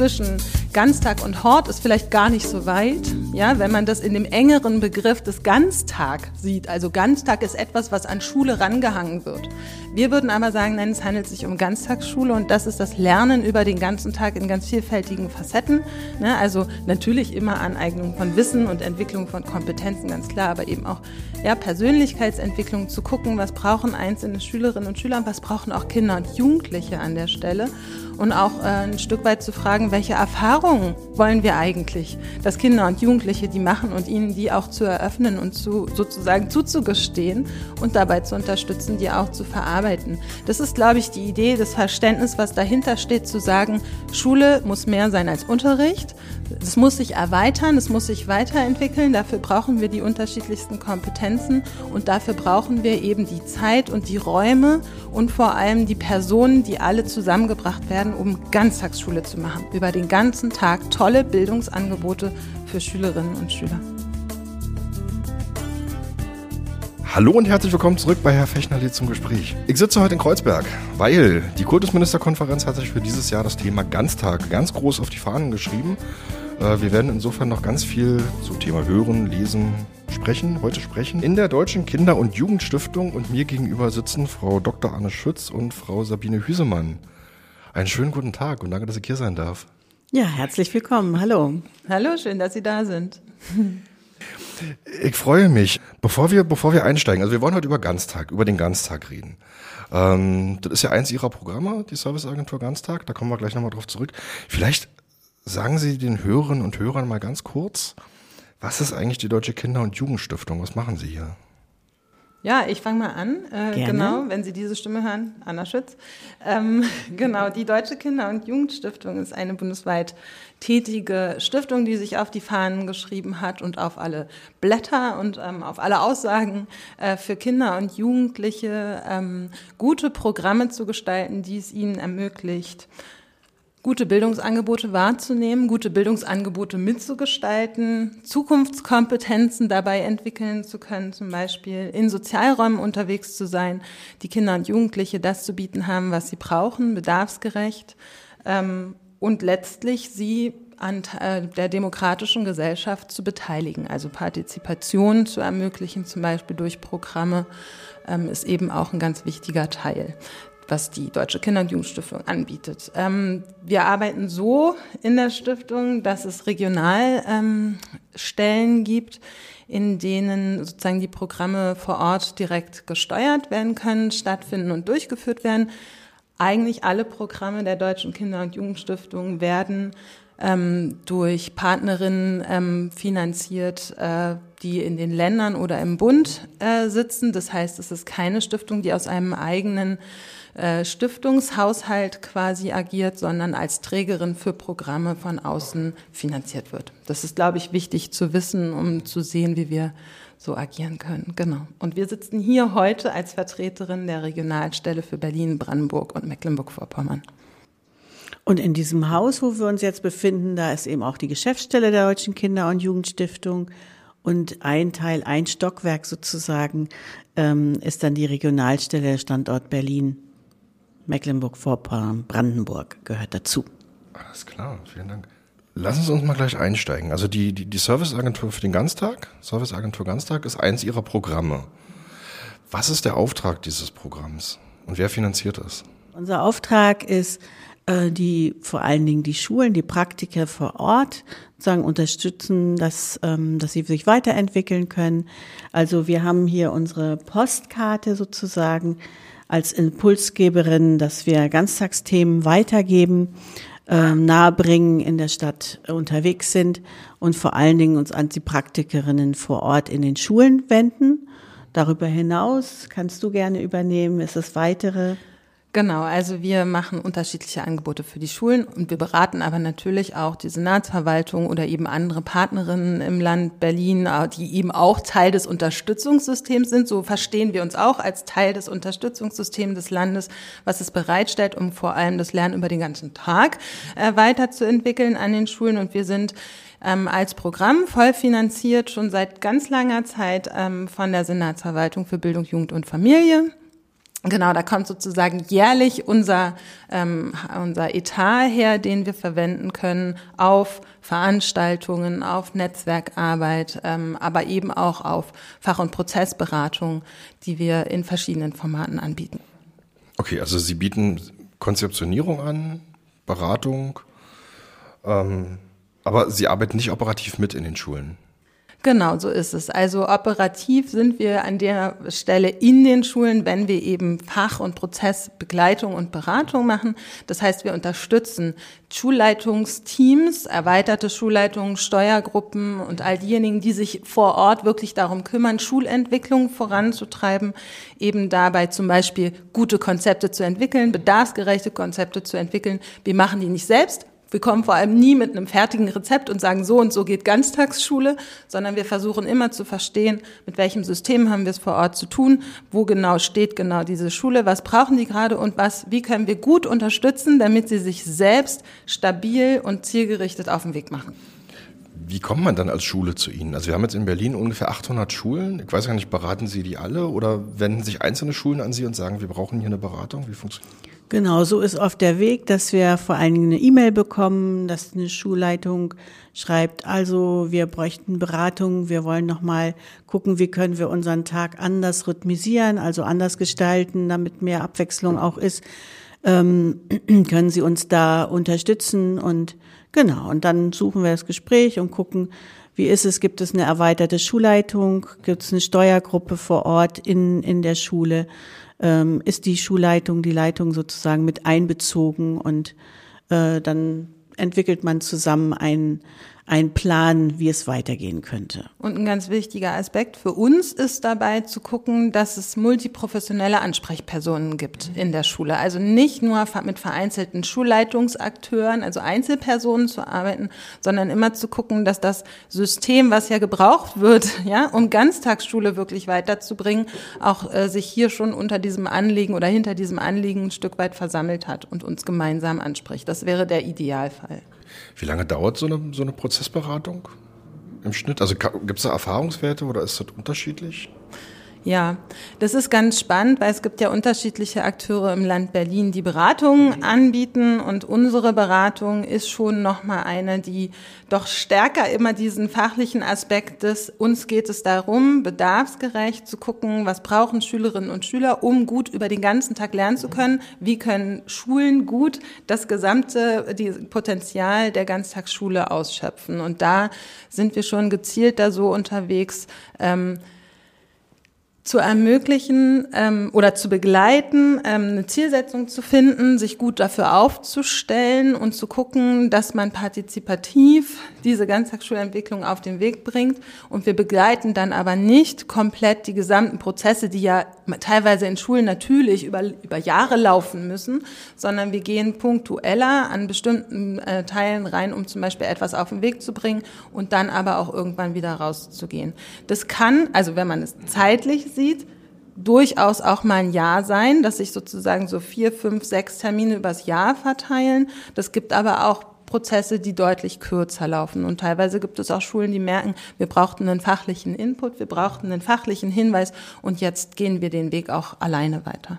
zwischen Ganztag und Hort ist vielleicht gar nicht so weit, ja, wenn man das in dem engeren Begriff des Ganztag sieht. Also Ganztag ist etwas, was an Schule rangehangen wird. Wir würden aber sagen, nein, es handelt sich um Ganztagsschule und das ist das Lernen über den ganzen Tag in ganz vielfältigen Facetten. Ne? Also natürlich immer Aneignung von Wissen und Entwicklung von Kompetenzen, ganz klar, aber eben auch ja, Persönlichkeitsentwicklung zu gucken, was brauchen einzelne Schülerinnen und Schüler, was brauchen auch Kinder und Jugendliche an der Stelle und auch äh, ein Stück weit zu fragen, welche Erfahrungen wollen wir eigentlich, dass Kinder und Jugendliche die machen und ihnen die auch zu eröffnen und zu sozusagen zuzugestehen und dabei zu unterstützen, die auch zu verarbeiten. Das ist, glaube ich, die Idee, das Verständnis, was dahinter steht, zu sagen, Schule muss mehr sein als Unterricht. Es muss sich erweitern, es muss sich weiterentwickeln. Dafür brauchen wir die unterschiedlichsten Kompetenzen und dafür brauchen wir eben die Zeit und die Räume und vor allem die Personen, die alle zusammengebracht werden um Ganztagsschule zu machen. Über den ganzen Tag tolle Bildungsangebote für Schülerinnen und Schüler. Hallo und herzlich willkommen zurück bei Herr Fechnerle zum Gespräch. Ich sitze heute in Kreuzberg, weil die Kultusministerkonferenz hat sich für dieses Jahr das Thema Ganztag ganz groß auf die Fahnen geschrieben. Äh, wir werden insofern noch ganz viel zum Thema Hören, Lesen, Sprechen, heute sprechen. In der Deutschen Kinder- und Jugendstiftung und mir gegenüber sitzen Frau Dr. Anne Schütz und Frau Sabine Hüsemann. Einen schönen guten Tag und danke, dass ich hier sein darf. Ja, herzlich willkommen. Hallo. Hallo, schön, dass Sie da sind. Ich freue mich. Bevor wir, bevor wir einsteigen, also wir wollen heute über Ganztag, über den Ganztag reden. Ähm, das ist ja eins Ihrer Programme, die Serviceagentur Ganztag. Da kommen wir gleich nochmal drauf zurück. Vielleicht sagen Sie den Hörerinnen und Hörern mal ganz kurz, was ist eigentlich die Deutsche Kinder- und Jugendstiftung? Was machen Sie hier? Ja, ich fange mal an. Äh, genau, wenn Sie diese Stimme hören, Anna Schütz. Ähm, genau, die Deutsche Kinder- und Jugendstiftung ist eine bundesweit tätige Stiftung, die sich auf die Fahnen geschrieben hat und auf alle Blätter und ähm, auf alle Aussagen äh, für Kinder und Jugendliche ähm, gute Programme zu gestalten, die es ihnen ermöglicht, gute Bildungsangebote wahrzunehmen, gute Bildungsangebote mitzugestalten, Zukunftskompetenzen dabei entwickeln zu können, zum Beispiel in Sozialräumen unterwegs zu sein, die Kinder und Jugendliche das zu bieten haben, was sie brauchen, bedarfsgerecht ähm, und letztlich sie an äh, der demokratischen Gesellschaft zu beteiligen, also Partizipation zu ermöglichen, zum Beispiel durch Programme, ähm, ist eben auch ein ganz wichtiger Teil was die Deutsche Kinder- und Jugendstiftung anbietet. Ähm, wir arbeiten so in der Stiftung, dass es Regionalstellen ähm, gibt, in denen sozusagen die Programme vor Ort direkt gesteuert werden können, stattfinden und durchgeführt werden. Eigentlich alle Programme der Deutschen Kinder- und Jugendstiftung werden ähm, durch Partnerinnen ähm, finanziert, äh, die in den Ländern oder im Bund äh, sitzen. Das heißt, es ist keine Stiftung, die aus einem eigenen äh, Stiftungshaushalt quasi agiert, sondern als Trägerin für Programme von außen finanziert wird. Das ist, glaube ich, wichtig zu wissen, um zu sehen, wie wir so agieren können. Genau. Und wir sitzen hier heute als Vertreterin der Regionalstelle für Berlin, Brandenburg und Mecklenburg-Vorpommern. Und in diesem Haus, wo wir uns jetzt befinden, da ist eben auch die Geschäftsstelle der Deutschen Kinder- und Jugendstiftung. Und ein Teil, ein Stockwerk sozusagen, ähm, ist dann die Regionalstelle Standort Berlin. Mecklenburg-Vorpommern, Brandenburg gehört dazu. Alles klar, vielen Dank. Lassen Sie uns mal gleich einsteigen. Also die, die, die Serviceagentur für den Ganztag, Serviceagentur Ganztag ist eins Ihrer Programme. Was ist der Auftrag dieses Programms und wer finanziert es? Unser Auftrag ist, die vor allen Dingen die Schulen, die Praktiker vor Ort sagen unterstützen, dass ähm, dass sie sich weiterentwickeln können. Also wir haben hier unsere Postkarte sozusagen als Impulsgeberin, dass wir Ganztagsthemen weitergeben, äh, nahebringen, in der Stadt unterwegs sind und vor allen Dingen uns an die Praktikerinnen vor Ort in den Schulen wenden. Darüber hinaus kannst du gerne übernehmen. Ist es weitere Genau, also wir machen unterschiedliche Angebote für die Schulen und wir beraten aber natürlich auch die Senatsverwaltung oder eben andere Partnerinnen im Land Berlin, äh, die eben auch Teil des Unterstützungssystems sind. So verstehen wir uns auch als Teil des Unterstützungssystems des Landes, was es bereitstellt, um vor allem das Lernen über den ganzen Tag äh, weiterzuentwickeln an den Schulen. Und wir sind ähm, als Programm voll finanziert schon seit ganz langer Zeit ähm, von der Senatsverwaltung für Bildung, Jugend und Familie Genau, da kommt sozusagen jährlich unser, ähm, unser Etat her, den wir verwenden können auf Veranstaltungen, auf Netzwerkarbeit, ähm, aber eben auch auf Fach- und Prozessberatung, die wir in verschiedenen Formaten anbieten. Okay, also Sie bieten Konzeptionierung an, Beratung, ähm, aber Sie arbeiten nicht operativ mit in den Schulen. Genau, so ist es. Also operativ sind wir an der Stelle in den Schulen, wenn wir eben Fach- und Prozessbegleitung und Beratung machen. Das heißt, wir unterstützen Schulleitungsteams, erweiterte Schulleitungen, Steuergruppen und all diejenigen, die sich vor Ort wirklich darum kümmern, Schulentwicklung voranzutreiben, eben dabei zum Beispiel gute Konzepte zu entwickeln, bedarfsgerechte Konzepte zu entwickeln. Wir machen die nicht selbst, wir kommen vor allem nie mit einem fertigen Rezept und sagen, so und so geht Ganztagsschule, sondern wir versuchen immer zu verstehen, mit welchem System haben wir es vor Ort zu tun, wo genau steht genau diese Schule, was brauchen die gerade und was, wie können wir gut unterstützen, damit sie sich selbst stabil und zielgerichtet auf den Weg machen. Wie kommt man dann als Schule zu Ihnen? Also wir haben jetzt in Berlin ungefähr 800 Schulen. Ich weiß gar nicht, beraten Sie die alle oder wenden sich einzelne Schulen an Sie und sagen, wir brauchen hier eine Beratung? Wie funktioniert das? Genau, so ist oft der Weg, dass wir vor allen Dingen eine E-Mail bekommen, dass eine Schulleitung schreibt, also wir bräuchten Beratung, wir wollen nochmal gucken, wie können wir unseren Tag anders rhythmisieren, also anders gestalten, damit mehr Abwechslung auch ist. Ähm, können Sie uns da unterstützen? Und genau, und dann suchen wir das Gespräch und gucken, wie ist es, gibt es eine erweiterte Schulleitung, gibt es eine Steuergruppe vor Ort in, in der Schule ähm, ist die Schulleitung, die Leitung sozusagen mit einbezogen und äh, dann entwickelt man zusammen ein, einen Plan, wie es weitergehen könnte. Und ein ganz wichtiger Aspekt für uns ist dabei zu gucken, dass es multiprofessionelle Ansprechpersonen gibt in der Schule. Also nicht nur mit vereinzelten Schulleitungsakteuren, also Einzelpersonen zu arbeiten, sondern immer zu gucken, dass das System, was ja gebraucht wird, ja, um Ganztagsschule wirklich weiterzubringen, auch äh, sich hier schon unter diesem Anliegen oder hinter diesem Anliegen ein Stück weit versammelt hat und uns gemeinsam anspricht. Das wäre der Idealfall. Wie lange dauert so eine, so eine Prozessberatung im Schnitt? Also gibt es da Erfahrungswerte oder ist das unterschiedlich? Ja, das ist ganz spannend, weil es gibt ja unterschiedliche Akteure im Land Berlin, die Beratungen anbieten. Und unsere Beratung ist schon nochmal eine, die doch stärker immer diesen fachlichen Aspekt des, uns geht es darum, bedarfsgerecht zu gucken, was brauchen Schülerinnen und Schüler, um gut über den ganzen Tag lernen zu können, wie können Schulen gut das gesamte die Potenzial der Ganztagsschule ausschöpfen. Und da sind wir schon gezielt da so unterwegs, ähm, zu ermöglichen ähm, oder zu begleiten, ähm, eine Zielsetzung zu finden, sich gut dafür aufzustellen und zu gucken, dass man partizipativ diese Ganztagsschulentwicklung auf den Weg bringt. Und wir begleiten dann aber nicht komplett die gesamten Prozesse, die ja teilweise in Schulen natürlich über, über Jahre laufen müssen, sondern wir gehen punktueller an bestimmten äh, Teilen rein, um zum Beispiel etwas auf den Weg zu bringen und dann aber auch irgendwann wieder rauszugehen. Das kann, also wenn man es zeitlich sieht, durchaus auch mal ein Jahr sein, dass sich sozusagen so vier, fünf, sechs Termine übers Jahr verteilen. Das gibt aber auch Prozesse, die deutlich kürzer laufen. Und teilweise gibt es auch Schulen, die merken, wir brauchten einen fachlichen Input, wir brauchten einen fachlichen Hinweis und jetzt gehen wir den Weg auch alleine weiter.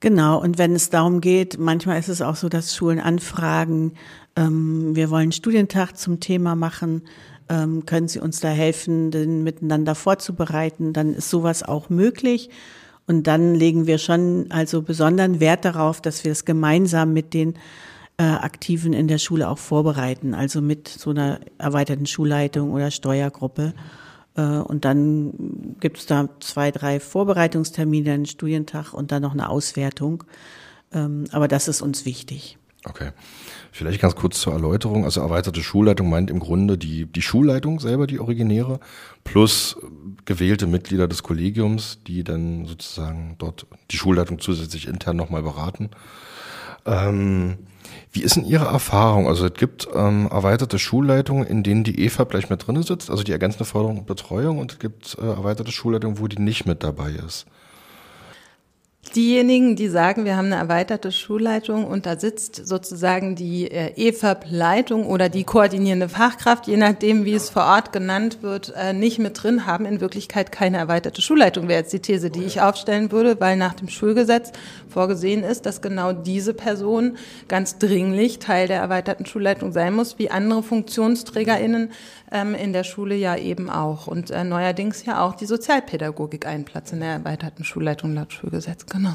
Genau, und wenn es darum geht, manchmal ist es auch so, dass Schulen anfragen, ähm, wir wollen einen Studientag zum Thema machen, ähm, können Sie uns da helfen, den miteinander vorzubereiten, dann ist sowas auch möglich. Und dann legen wir schon also besonderen Wert darauf, dass wir es gemeinsam mit den äh, Aktiven in der Schule auch vorbereiten, also mit so einer erweiterten Schulleitung oder Steuergruppe. Äh, und dann gibt es da zwei, drei Vorbereitungstermine, einen Studientag und dann noch eine Auswertung. Ähm, aber das ist uns wichtig. Okay. Vielleicht ganz kurz zur Erläuterung. Also erweiterte Schulleitung meint im Grunde die, die Schulleitung selber, die originäre, plus gewählte Mitglieder des Kollegiums, die dann sozusagen dort die Schulleitung zusätzlich intern nochmal beraten. Ähm, wie ist denn Ihre Erfahrung? Also es gibt ähm, erweiterte Schulleitungen, in denen die EFA gleich mit drin sitzt, also die ergänzende Förderung und Betreuung, und es gibt äh, erweiterte Schulleitungen, wo die nicht mit dabei ist. Diejenigen, die sagen, wir haben eine erweiterte Schulleitung und da sitzt sozusagen die äh, EFAP-Leitung oder die koordinierende Fachkraft, je nachdem, wie es vor Ort genannt wird, äh, nicht mit drin, haben in Wirklichkeit keine erweiterte Schulleitung, wäre jetzt die These, die ich aufstellen würde, weil nach dem Schulgesetz vorgesehen ist, dass genau diese Person ganz dringlich Teil der erweiterten Schulleitung sein muss, wie andere FunktionsträgerInnen ähm, in der Schule ja eben auch. Und äh, neuerdings ja auch die Sozialpädagogik einen Platz in der erweiterten Schulleitung laut Schulgesetz. Genau.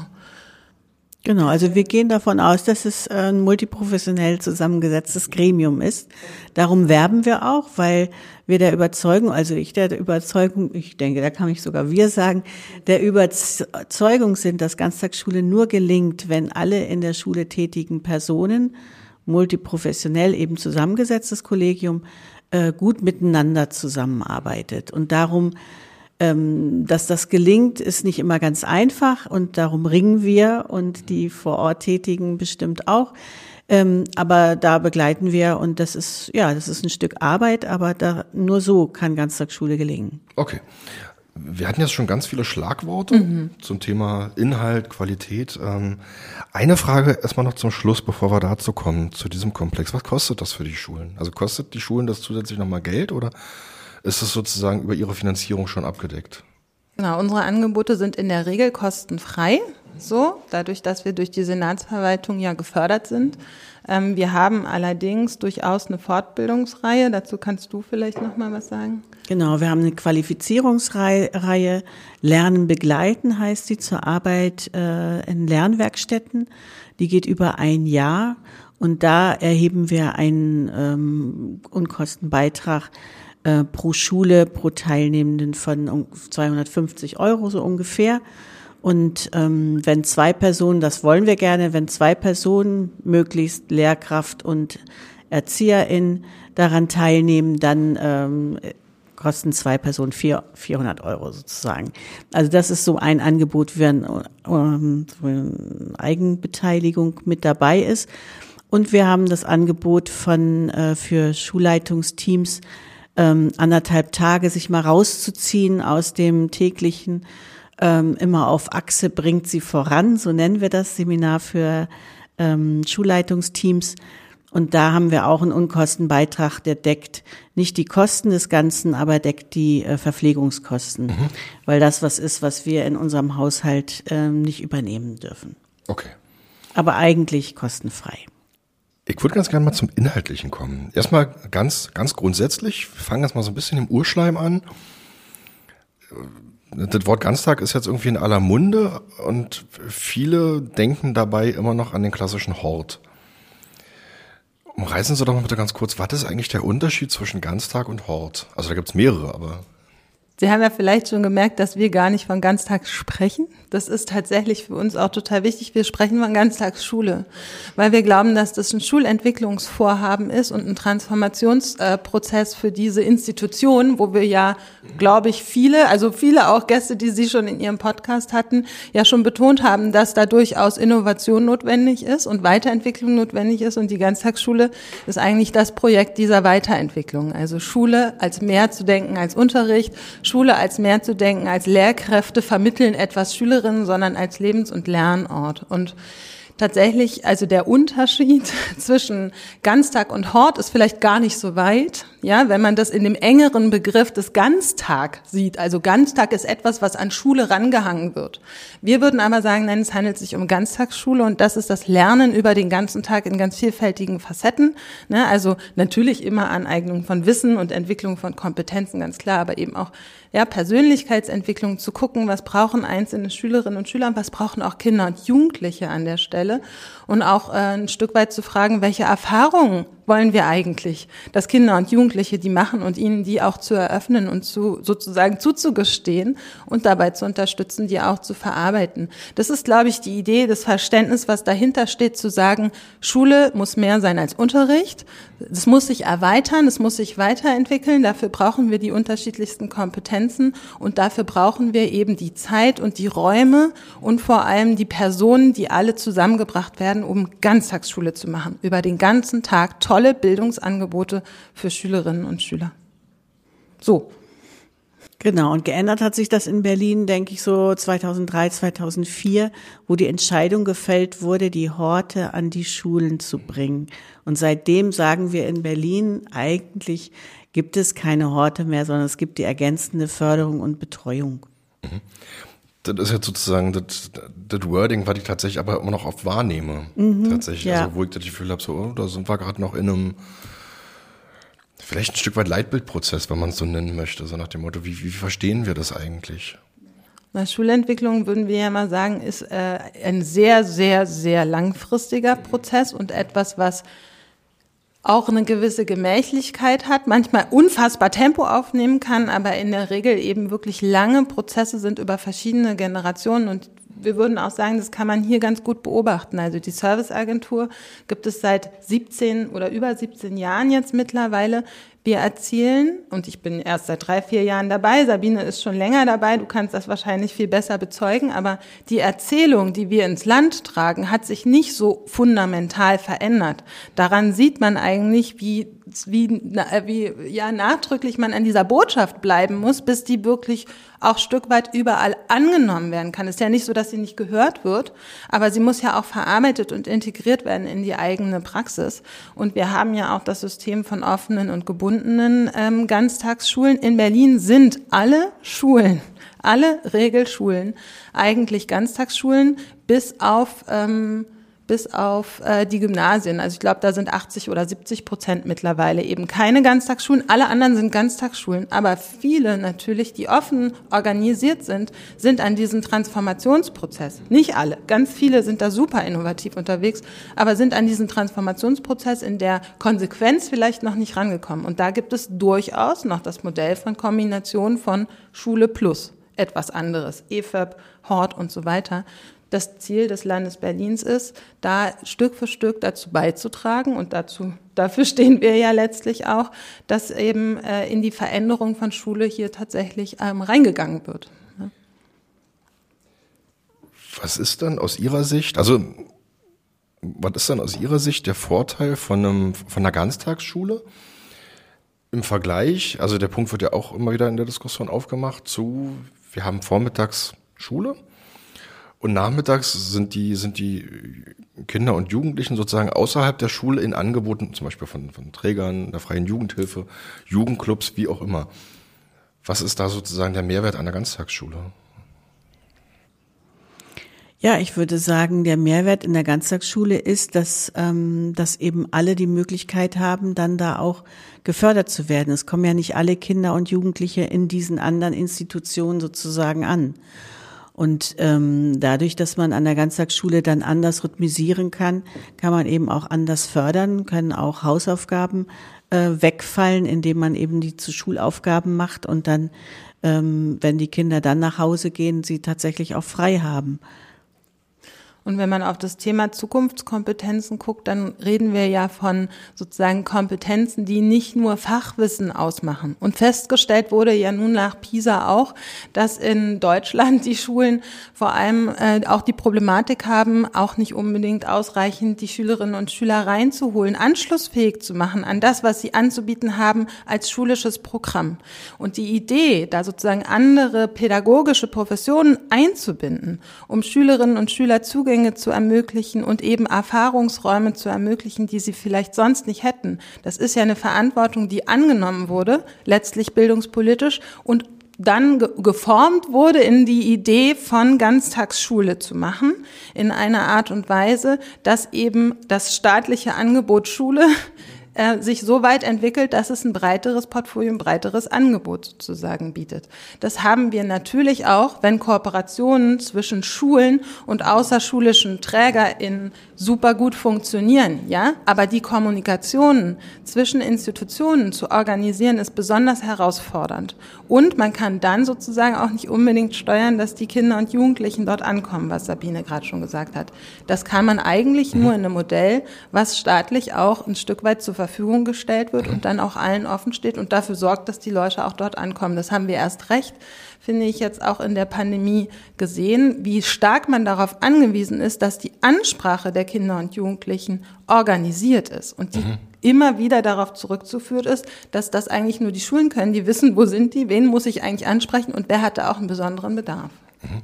Genau, also wir gehen davon aus, dass es ein multiprofessionell zusammengesetztes Gremium ist. Darum werben wir auch, weil wir der Überzeugung, also ich der Überzeugung, ich denke, da kann ich sogar wir sagen, der Überzeugung sind, dass Ganztagsschule nur gelingt, wenn alle in der Schule tätigen Personen, multiprofessionell eben zusammengesetztes Kollegium, äh, gut miteinander zusammenarbeitet. Und darum, ähm, dass das gelingt, ist nicht immer ganz einfach und darum ringen wir und die vor Ort Tätigen bestimmt auch. Ähm, aber da begleiten wir und das ist, ja, das ist ein Stück Arbeit, aber da, nur so kann Ganztagsschule gelingen. Okay. Wir hatten jetzt schon ganz viele Schlagworte mhm. zum Thema Inhalt, Qualität. Ähm, eine Frage erstmal noch zum Schluss, bevor wir dazu kommen, zu diesem Komplex. Was kostet das für die Schulen? Also kostet die Schulen das zusätzlich nochmal Geld oder ist es sozusagen über ihre Finanzierung schon abgedeckt? Genau, unsere Angebote sind in der Regel kostenfrei. So, dadurch, dass wir durch die Senatsverwaltung ja gefördert sind. Ähm, wir haben allerdings durchaus eine Fortbildungsreihe. Dazu kannst du vielleicht noch mal was sagen. Genau, wir haben eine Qualifizierungsreihe. Lernen begleiten heißt sie zur Arbeit äh, in Lernwerkstätten. Die geht über ein Jahr und da erheben wir einen ähm, Unkostenbeitrag äh, pro Schule, pro Teilnehmenden von 250 Euro so ungefähr. Und ähm, wenn zwei Personen, das wollen wir gerne, wenn zwei Personen, möglichst Lehrkraft und Erzieherin, daran teilnehmen, dann ähm, kosten zwei Personen vier, 400 Euro sozusagen. Also das ist so ein Angebot, wenn ähm, Eigenbeteiligung mit dabei ist. Und wir haben das Angebot von äh, für Schulleitungsteams ähm, anderthalb Tage sich mal rauszuziehen aus dem täglichen ähm, immer auf Achse bringt sie voran, so nennen wir das Seminar für ähm, Schulleitungsteams. Und da haben wir auch einen Unkostenbeitrag, der deckt nicht die Kosten des Ganzen, aber deckt die äh, Verpflegungskosten, mhm. weil das was ist, was wir in unserem Haushalt ähm, nicht übernehmen dürfen. Okay. Aber eigentlich kostenfrei. Ich würde ganz gerne mal zum Inhaltlichen kommen. Erstmal ganz, ganz grundsätzlich, wir fangen jetzt mal so ein bisschen im Urschleim an das Wort Ganztag ist jetzt irgendwie in aller Munde und viele denken dabei immer noch an den klassischen Hort. Umreißen Sie doch mal bitte ganz kurz, was ist eigentlich der Unterschied zwischen Ganztag und Hort? Also da gibt's mehrere, aber Sie haben ja vielleicht schon gemerkt, dass wir gar nicht von Ganztag sprechen. Das ist tatsächlich für uns auch total wichtig. Wir sprechen von Ganztagsschule, weil wir glauben, dass das ein Schulentwicklungsvorhaben ist und ein Transformationsprozess für diese Institution, wo wir ja, glaube ich, viele, also viele auch Gäste, die Sie schon in Ihrem Podcast hatten, ja schon betont haben, dass da durchaus Innovation notwendig ist und Weiterentwicklung notwendig ist. Und die Ganztagsschule ist eigentlich das Projekt dieser Weiterentwicklung. Also Schule als mehr zu denken als Unterricht, Schule als mehr zu denken, als Lehrkräfte vermitteln etwas Schülerinnen, sondern als Lebens- und Lernort. Und tatsächlich, also der Unterschied zwischen Ganztag und Hort ist vielleicht gar nicht so weit, ja, wenn man das in dem engeren Begriff des Ganztag sieht. Also Ganztag ist etwas, was an Schule rangehangen wird. Wir würden aber sagen, nein, es handelt sich um Ganztagsschule und das ist das Lernen über den ganzen Tag in ganz vielfältigen Facetten. Ne? Also natürlich immer Aneignung von Wissen und Entwicklung von Kompetenzen, ganz klar, aber eben auch ja, Persönlichkeitsentwicklung zu gucken, was brauchen einzelne Schülerinnen und Schüler, was brauchen auch Kinder und Jugendliche an der Stelle und auch äh, ein Stück weit zu fragen, welche Erfahrungen wollen wir eigentlich, dass Kinder und Jugendliche die machen und ihnen die auch zu eröffnen und zu sozusagen zuzugestehen und dabei zu unterstützen, die auch zu verarbeiten. Das ist, glaube ich, die Idee, das Verständnis, was dahinter steht, zu sagen, Schule muss mehr sein als Unterricht. Es muss sich erweitern, es muss sich weiterentwickeln. Dafür brauchen wir die unterschiedlichsten Kompetenzen und dafür brauchen wir eben die Zeit und die Räume und vor allem die Personen, die alle zusammengebracht werden, um Ganztagsschule zu machen. Über den ganzen Tag tolle Bildungsangebote für Schülerinnen und Schüler. So. Genau, und geändert hat sich das in Berlin, denke ich, so 2003, 2004, wo die Entscheidung gefällt wurde, die Horte an die Schulen zu bringen. Und seitdem sagen wir in Berlin, eigentlich gibt es keine Horte mehr, sondern es gibt die ergänzende Förderung und Betreuung. Das ist jetzt sozusagen das, das Wording, was ich tatsächlich aber immer noch oft wahrnehme. Mhm, tatsächlich. Ja. Also wo ich das Gefühl habe, so, oh, da sind wir gerade noch in einem vielleicht ein Stück weit Leitbildprozess, wenn man es so nennen möchte, so nach dem Motto, wie, wie verstehen wir das eigentlich? Na, Schulentwicklung würden wir ja mal sagen, ist äh, ein sehr, sehr, sehr langfristiger Prozess und etwas, was auch eine gewisse Gemächlichkeit hat, manchmal unfassbar Tempo aufnehmen kann, aber in der Regel eben wirklich lange Prozesse sind über verschiedene Generationen und wir würden auch sagen, das kann man hier ganz gut beobachten. Also die Serviceagentur gibt es seit 17 oder über 17 Jahren jetzt mittlerweile. Wir erzielen, und ich bin erst seit drei, vier Jahren dabei, Sabine ist schon länger dabei, du kannst das wahrscheinlich viel besser bezeugen, aber die Erzählung, die wir ins Land tragen, hat sich nicht so fundamental verändert. Daran sieht man eigentlich, wie, wie, wie ja, nachdrücklich man an dieser Botschaft bleiben muss, bis die wirklich auch Stück weit überall angenommen werden kann. Es ist ja nicht so, dass sie nicht gehört wird, aber sie muss ja auch verarbeitet und integriert werden in die eigene Praxis. Und wir haben ja auch das System von offenen und gebundenen ähm, Ganztagsschulen. In Berlin sind alle Schulen, alle Regelschulen eigentlich Ganztagsschulen, bis auf ähm, bis auf äh, die Gymnasien. Also ich glaube, da sind 80 oder 70 Prozent mittlerweile eben keine Ganztagsschulen. Alle anderen sind Ganztagsschulen. Aber viele natürlich, die offen organisiert sind, sind an diesem Transformationsprozess. Nicht alle. Ganz viele sind da super innovativ unterwegs, aber sind an diesem Transformationsprozess in der Konsequenz vielleicht noch nicht rangekommen. Und da gibt es durchaus noch das Modell von Kombination von Schule plus etwas anderes. EFAB, Hort und so weiter das Ziel des Landes Berlins ist, da Stück für Stück dazu beizutragen und dazu, dafür stehen wir ja letztlich auch, dass eben äh, in die Veränderung von Schule hier tatsächlich ähm, reingegangen wird. Ne? Was ist dann aus Ihrer Sicht, also was ist dann aus Ihrer Sicht der Vorteil von, einem, von einer Ganztagsschule im Vergleich? Also der Punkt wird ja auch immer wieder in der Diskussion aufgemacht zu, wir haben vormittags Schule und nachmittags sind die, sind die Kinder und Jugendlichen sozusagen außerhalb der Schule in Angeboten, zum Beispiel von, von Trägern, der freien Jugendhilfe, Jugendclubs, wie auch immer. Was ist da sozusagen der Mehrwert einer Ganztagsschule? Ja, ich würde sagen, der Mehrwert in der Ganztagsschule ist, dass, ähm, dass eben alle die Möglichkeit haben, dann da auch gefördert zu werden. Es kommen ja nicht alle Kinder und Jugendliche in diesen anderen Institutionen sozusagen an. Und ähm, dadurch, dass man an der Ganztagsschule dann anders rhythmisieren kann, kann man eben auch anders fördern, können auch Hausaufgaben äh, wegfallen, indem man eben die zu Schulaufgaben macht und dann, ähm, wenn die Kinder dann nach Hause gehen, sie tatsächlich auch frei haben. Und wenn man auf das Thema Zukunftskompetenzen guckt, dann reden wir ja von sozusagen Kompetenzen, die nicht nur Fachwissen ausmachen. Und festgestellt wurde ja nun nach PISA auch, dass in Deutschland die Schulen vor allem äh, auch die Problematik haben, auch nicht unbedingt ausreichend die Schülerinnen und Schüler reinzuholen, anschlussfähig zu machen an das, was sie anzubieten haben als schulisches Programm. Und die Idee, da sozusagen andere pädagogische Professionen einzubinden, um Schülerinnen und Schüler Zugänge Zugänge zu ermöglichen und eben Erfahrungsräume zu ermöglichen, die sie vielleicht sonst nicht hätten. Das ist ja eine Verantwortung, die angenommen wurde, letztlich bildungspolitisch und dann geformt wurde in die Idee von Ganztagsschule zu machen, in einer Art und Weise, dass eben das staatliche Angebot Schule äh, sich so weit entwickelt, dass es ein breiteres Portfolio, ein breiteres Angebot sozusagen bietet. Das haben wir natürlich auch, wenn Kooperationen zwischen Schulen und außerschulischen TrägerInnen super gut funktionieren, ja. Aber die Kommunikation zwischen Institutionen zu organisieren ist besonders herausfordernd. Und man kann dann sozusagen auch nicht unbedingt steuern, dass die Kinder und Jugendlichen dort ankommen, was Sabine gerade schon gesagt hat. Das kann man eigentlich nur in einem Modell, was staatlich auch ein Stück weit zur Verfügung gestellt wird und dann auch allen offen steht und dafür sorgt, dass die Leute auch dort ankommen. Das haben wir erst recht, finde ich jetzt auch in der Pandemie gesehen, wie stark man darauf angewiesen ist, dass die Ansprache der Kinder und Jugendlichen organisiert ist und die mhm immer wieder darauf zurückzuführen ist, dass das eigentlich nur die Schulen können. Die wissen, wo sind die, wen muss ich eigentlich ansprechen und wer hat da auch einen besonderen Bedarf. Mhm.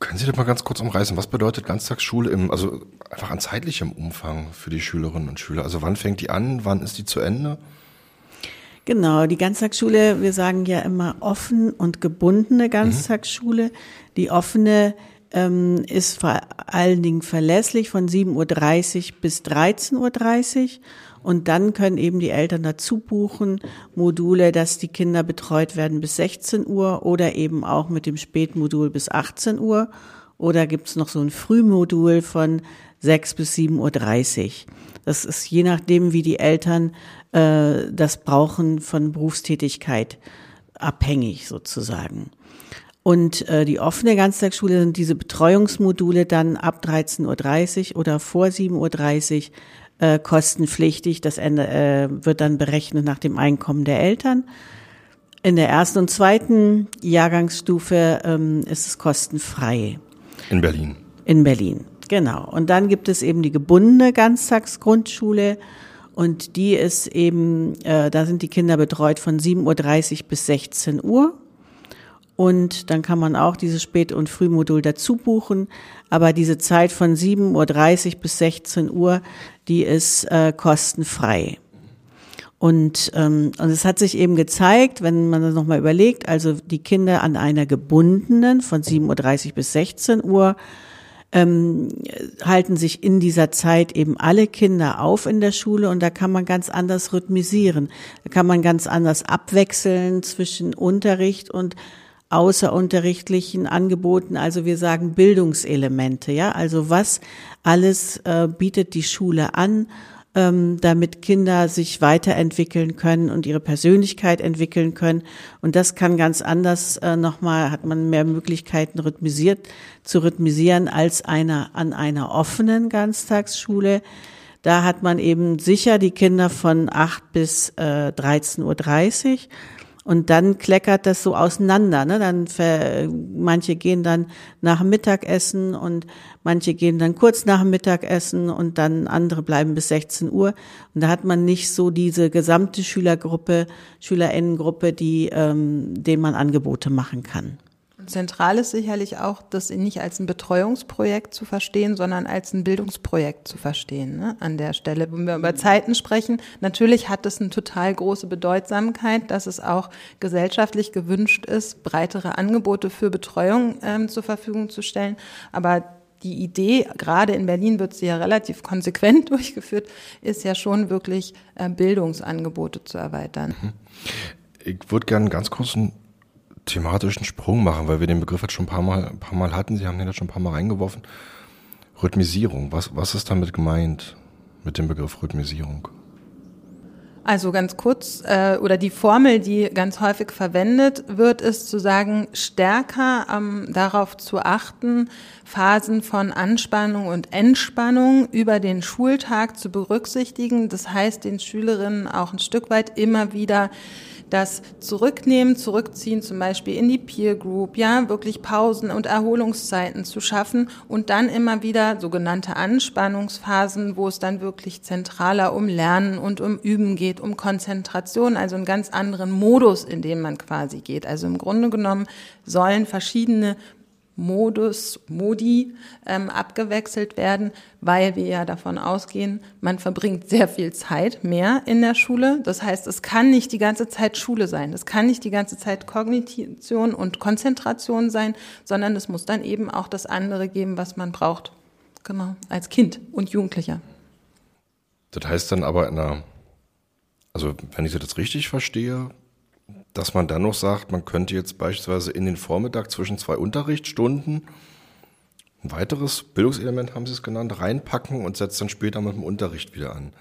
Können Sie das mal ganz kurz umreißen? Was bedeutet Ganztagsschule im, also einfach an zeitlichem Umfang für die Schülerinnen und Schüler? Also wann fängt die an? Wann ist die zu Ende? Genau, die Ganztagsschule, wir sagen ja immer offen und gebundene Ganztagsschule. Mhm. Die offene ähm, ist vor allen Dingen verlässlich von 7.30 Uhr bis 13.30 Uhr. Und dann können eben die Eltern dazu buchen, Module, dass die Kinder betreut werden bis 16 Uhr oder eben auch mit dem Spätmodul bis 18 Uhr. Oder gibt's noch so ein Frühmodul von 6 bis 7.30 Uhr. Das ist je nachdem, wie die Eltern äh, das brauchen, von Berufstätigkeit abhängig sozusagen. Und äh, die offene Ganztagsschule sind diese Betreuungsmodule dann ab 13.30 Uhr oder vor 7.30 Uhr äh, kostenpflichtig. Das Ende, äh, wird dann berechnet nach dem Einkommen der Eltern. In der ersten und zweiten Jahrgangsstufe ähm, ist es kostenfrei. In Berlin. In Berlin, genau. Und dann gibt es eben die gebundene Ganztagsgrundschule. Und die ist eben, äh, da sind die Kinder betreut von 7.30 Uhr bis 16 Uhr. Und dann kann man auch dieses Spät- und Frühmodul dazu buchen. Aber diese Zeit von 7.30 Uhr bis 16 Uhr, die ist äh, kostenfrei. Und, ähm, und es hat sich eben gezeigt, wenn man das nochmal überlegt, also die Kinder an einer gebundenen von 7.30 Uhr bis 16 Uhr ähm, halten sich in dieser Zeit eben alle Kinder auf in der Schule und da kann man ganz anders rhythmisieren. Da kann man ganz anders abwechseln zwischen Unterricht und außerunterrichtlichen Angeboten, also wir sagen Bildungselemente, ja, also was alles äh, bietet die Schule an, ähm, damit Kinder sich weiterentwickeln können und ihre Persönlichkeit entwickeln können. Und das kann ganz anders äh, nochmal, hat man mehr Möglichkeiten rhythmisiert, zu rhythmisieren als einer an einer offenen Ganztagsschule. Da hat man eben sicher die Kinder von acht bis äh, 13.30 Uhr und dann kleckert das so auseinander. Ne? Dann ver, manche gehen dann nach Mittagessen und manche gehen dann kurz nach Mittagessen und dann andere bleiben bis 16 Uhr. Und da hat man nicht so diese gesamte Schülergruppe, Schülerinnengruppe, die, ähm, denen man Angebote machen kann. Zentral ist sicherlich auch, das nicht als ein Betreuungsprojekt zu verstehen, sondern als ein Bildungsprojekt zu verstehen. Ne? An der Stelle, wenn wir über Zeiten sprechen, natürlich hat es eine total große Bedeutsamkeit, dass es auch gesellschaftlich gewünscht ist, breitere Angebote für Betreuung ähm, zur Verfügung zu stellen. Aber die Idee, gerade in Berlin wird sie ja relativ konsequent durchgeführt, ist ja schon wirklich äh, Bildungsangebote zu erweitern. Mhm. Ich würde gerne ganz kurz einen thematischen Sprung machen, weil wir den Begriff jetzt schon ein paar Mal, ein paar Mal hatten. Sie haben den jetzt schon ein paar Mal reingeworfen. Rhythmisierung. Was, was ist damit gemeint mit dem Begriff Rhythmisierung? Also ganz kurz, äh, oder die Formel, die ganz häufig verwendet wird, ist zu sagen, stärker ähm, darauf zu achten, Phasen von Anspannung und Entspannung über den Schultag zu berücksichtigen. Das heißt, den Schülerinnen auch ein Stück weit immer wieder das Zurücknehmen, Zurückziehen, zum Beispiel in die Peer Group, ja, wirklich Pausen und Erholungszeiten zu schaffen und dann immer wieder sogenannte Anspannungsphasen, wo es dann wirklich zentraler um Lernen und um Üben geht, um Konzentration, also einen ganz anderen Modus, in dem man quasi geht. Also im Grunde genommen sollen verschiedene Modus, Modi ähm, abgewechselt werden, weil wir ja davon ausgehen, man verbringt sehr viel Zeit mehr in der Schule. Das heißt, es kann nicht die ganze Zeit Schule sein, es kann nicht die ganze Zeit Kognition und Konzentration sein, sondern es muss dann eben auch das andere geben, was man braucht. Genau, als Kind und Jugendlicher. Das heißt dann aber in einer, also wenn ich das richtig verstehe, dass man dann noch sagt, man könnte jetzt beispielsweise in den Vormittag zwischen zwei Unterrichtsstunden ein weiteres Bildungselement, haben Sie es genannt, reinpacken und setzt dann später mit dem Unterricht wieder an.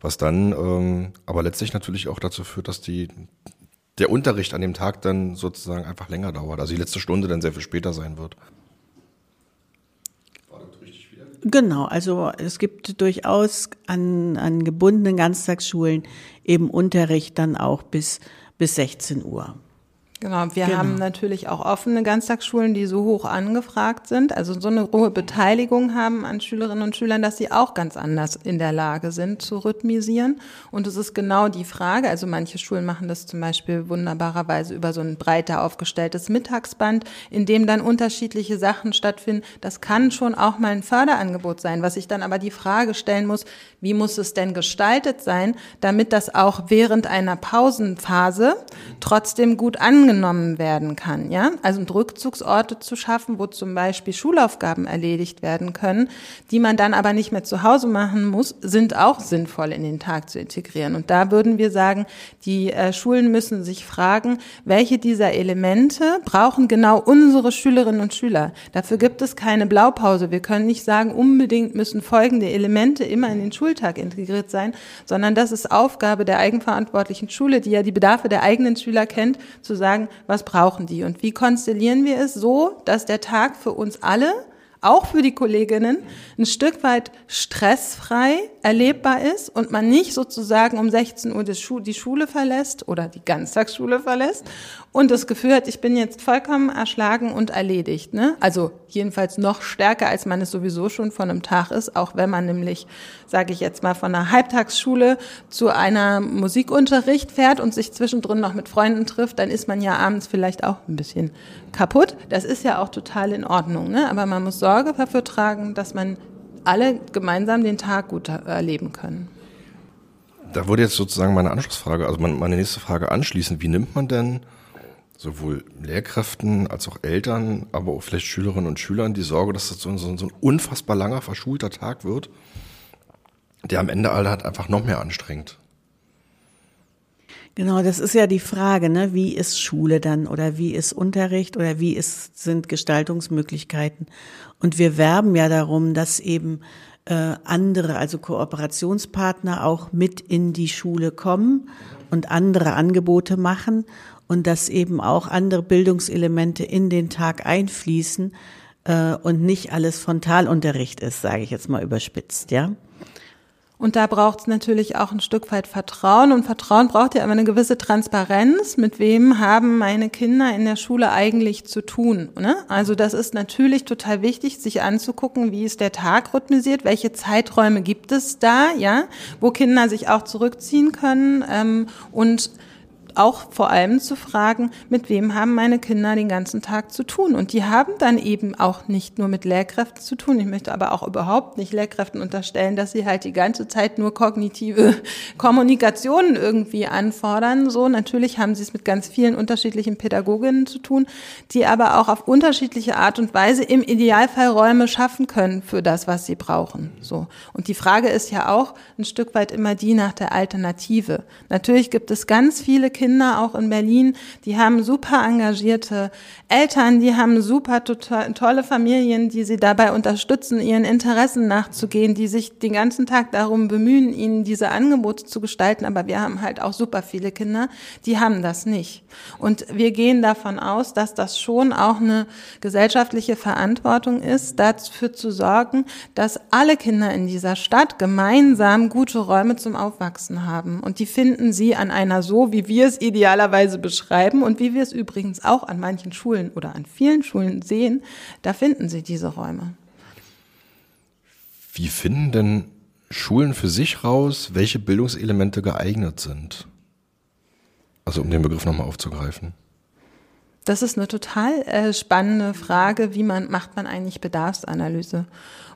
Was dann ähm, aber letztlich natürlich auch dazu führt, dass die, der Unterricht an dem Tag dann sozusagen einfach länger dauert, also die letzte Stunde dann sehr viel später sein wird. Genau, also es gibt durchaus an, an gebundenen Ganztagsschulen eben Unterricht dann auch bis bis 16 Uhr. Genau, wir genau. haben natürlich auch offene Ganztagsschulen, die so hoch angefragt sind, also so eine hohe Beteiligung haben an Schülerinnen und Schülern, dass sie auch ganz anders in der Lage sind zu rhythmisieren. Und es ist genau die Frage, also manche Schulen machen das zum Beispiel wunderbarerweise über so ein breiter aufgestelltes Mittagsband, in dem dann unterschiedliche Sachen stattfinden. Das kann schon auch mal ein Förderangebot sein, was ich dann aber die Frage stellen muss, wie muss es denn gestaltet sein, damit das auch während einer Pausenphase trotzdem gut angenommen angenommen werden kann, ja, also Rückzugsorte zu schaffen, wo zum Beispiel Schulaufgaben erledigt werden können, die man dann aber nicht mehr zu Hause machen muss, sind auch sinnvoll in den Tag zu integrieren. Und da würden wir sagen, die äh, Schulen müssen sich fragen, welche dieser Elemente brauchen genau unsere Schülerinnen und Schüler. Dafür gibt es keine Blaupause. Wir können nicht sagen, unbedingt müssen folgende Elemente immer in den Schultag integriert sein, sondern das ist Aufgabe der eigenverantwortlichen Schule, die ja die Bedarfe der eigenen Schüler kennt, zu sagen, was brauchen die? Und wie konstellieren wir es so, dass der Tag für uns alle auch für die Kolleginnen ein Stück weit stressfrei erlebbar ist und man nicht sozusagen um 16 Uhr die Schule verlässt oder die Ganztagsschule verlässt und das Gefühl hat, ich bin jetzt vollkommen erschlagen und erledigt. Ne? Also jedenfalls noch stärker, als man es sowieso schon von einem Tag ist, auch wenn man nämlich, sage ich jetzt mal, von einer Halbtagsschule zu einer Musikunterricht fährt und sich zwischendrin noch mit Freunden trifft, dann ist man ja abends vielleicht auch ein bisschen kaputt. Das ist ja auch total in Ordnung. Ne? Aber man muss Sorge dafür tragen, dass man alle gemeinsam den Tag gut erleben können. Da wurde jetzt sozusagen meine Anschlussfrage, also meine nächste Frage anschließen. Wie nimmt man denn sowohl Lehrkräften als auch Eltern, aber auch vielleicht Schülerinnen und Schülern die Sorge, dass das so ein, so ein unfassbar langer, verschulter Tag wird, der am Ende alle hat einfach noch mehr anstrengt? Genau, das ist ja die Frage, ne? wie ist Schule dann oder wie ist Unterricht oder wie ist, sind Gestaltungsmöglichkeiten. Und wir werben ja darum, dass eben äh, andere, also Kooperationspartner auch mit in die Schule kommen und andere Angebote machen und dass eben auch andere Bildungselemente in den Tag einfließen äh, und nicht alles Frontalunterricht ist, sage ich jetzt mal überspitzt, ja. Und da braucht es natürlich auch ein Stück weit Vertrauen. Und Vertrauen braucht ja immer eine gewisse Transparenz. Mit wem haben meine Kinder in der Schule eigentlich zu tun? Ne? Also das ist natürlich total wichtig, sich anzugucken, wie ist der Tag rhythmisiert, welche Zeiträume gibt es da, ja, wo Kinder sich auch zurückziehen können ähm, und auch vor allem zu fragen, mit wem haben meine Kinder den ganzen Tag zu tun? Und die haben dann eben auch nicht nur mit Lehrkräften zu tun. Ich möchte aber auch überhaupt nicht Lehrkräften unterstellen, dass sie halt die ganze Zeit nur kognitive Kommunikationen irgendwie anfordern. So, natürlich haben sie es mit ganz vielen unterschiedlichen Pädagoginnen zu tun, die aber auch auf unterschiedliche Art und Weise im Idealfall Räume schaffen können für das, was sie brauchen. So. Und die Frage ist ja auch ein Stück weit immer die nach der Alternative. Natürlich gibt es ganz viele Kinder, Kinder auch in Berlin, die haben super engagierte Eltern, die haben super tolle Familien, die sie dabei unterstützen, ihren Interessen nachzugehen, die sich den ganzen Tag darum bemühen, ihnen diese Angebote zu gestalten. Aber wir haben halt auch super viele Kinder, die haben das nicht. Und wir gehen davon aus, dass das schon auch eine gesellschaftliche Verantwortung ist, dafür zu sorgen, dass alle Kinder in dieser Stadt gemeinsam gute Räume zum Aufwachsen haben. Und die finden sie an einer so, wie wir es idealerweise beschreiben und wie wir es übrigens auch an manchen Schulen oder an vielen Schulen sehen, da finden Sie diese Räume. Wie finden denn Schulen für sich raus, welche Bildungselemente geeignet sind? Also um den Begriff nochmal aufzugreifen. Das ist eine total äh, spannende Frage, wie man macht man eigentlich Bedarfsanalyse?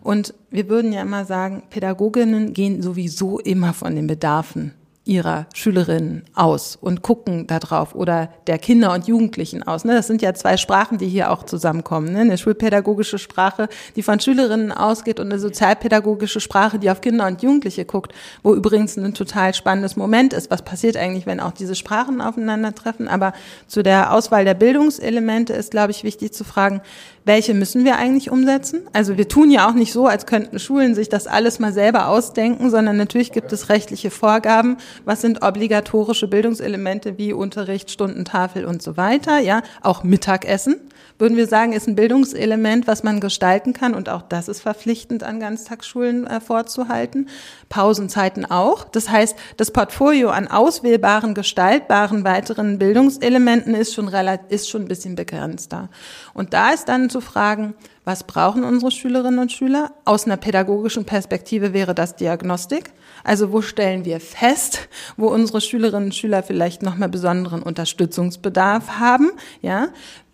Und wir würden ja immer sagen, Pädagoginnen gehen sowieso immer von den Bedarfen ihrer Schülerinnen aus und gucken darauf oder der Kinder und Jugendlichen aus. Ne? Das sind ja zwei Sprachen, die hier auch zusammenkommen. Ne? Eine schulpädagogische Sprache, die von Schülerinnen ausgeht und eine sozialpädagogische Sprache, die auf Kinder und Jugendliche guckt, wo übrigens ein total spannendes Moment ist. Was passiert eigentlich, wenn auch diese Sprachen aufeinandertreffen? Aber zu der Auswahl der Bildungselemente ist, glaube ich, wichtig zu fragen, welche müssen wir eigentlich umsetzen? Also wir tun ja auch nicht so, als könnten Schulen sich das alles mal selber ausdenken, sondern natürlich gibt es rechtliche Vorgaben Was sind obligatorische Bildungselemente wie Unterricht, Stundentafel und so weiter? Ja, auch Mittagessen würden wir sagen, ist ein Bildungselement, was man gestalten kann und auch das ist verpflichtend an Ganztagsschulen äh, vorzuhalten. Pausenzeiten auch. Das heißt, das Portfolio an auswählbaren, gestaltbaren weiteren Bildungselementen ist schon relativ, ist schon ein bisschen begrenzter. Und da ist dann zu fragen, was brauchen unsere Schülerinnen und Schüler? Aus einer pädagogischen Perspektive wäre das Diagnostik. Also wo stellen wir fest, wo unsere Schülerinnen und Schüler vielleicht nochmal besonderen Unterstützungsbedarf haben? Ja,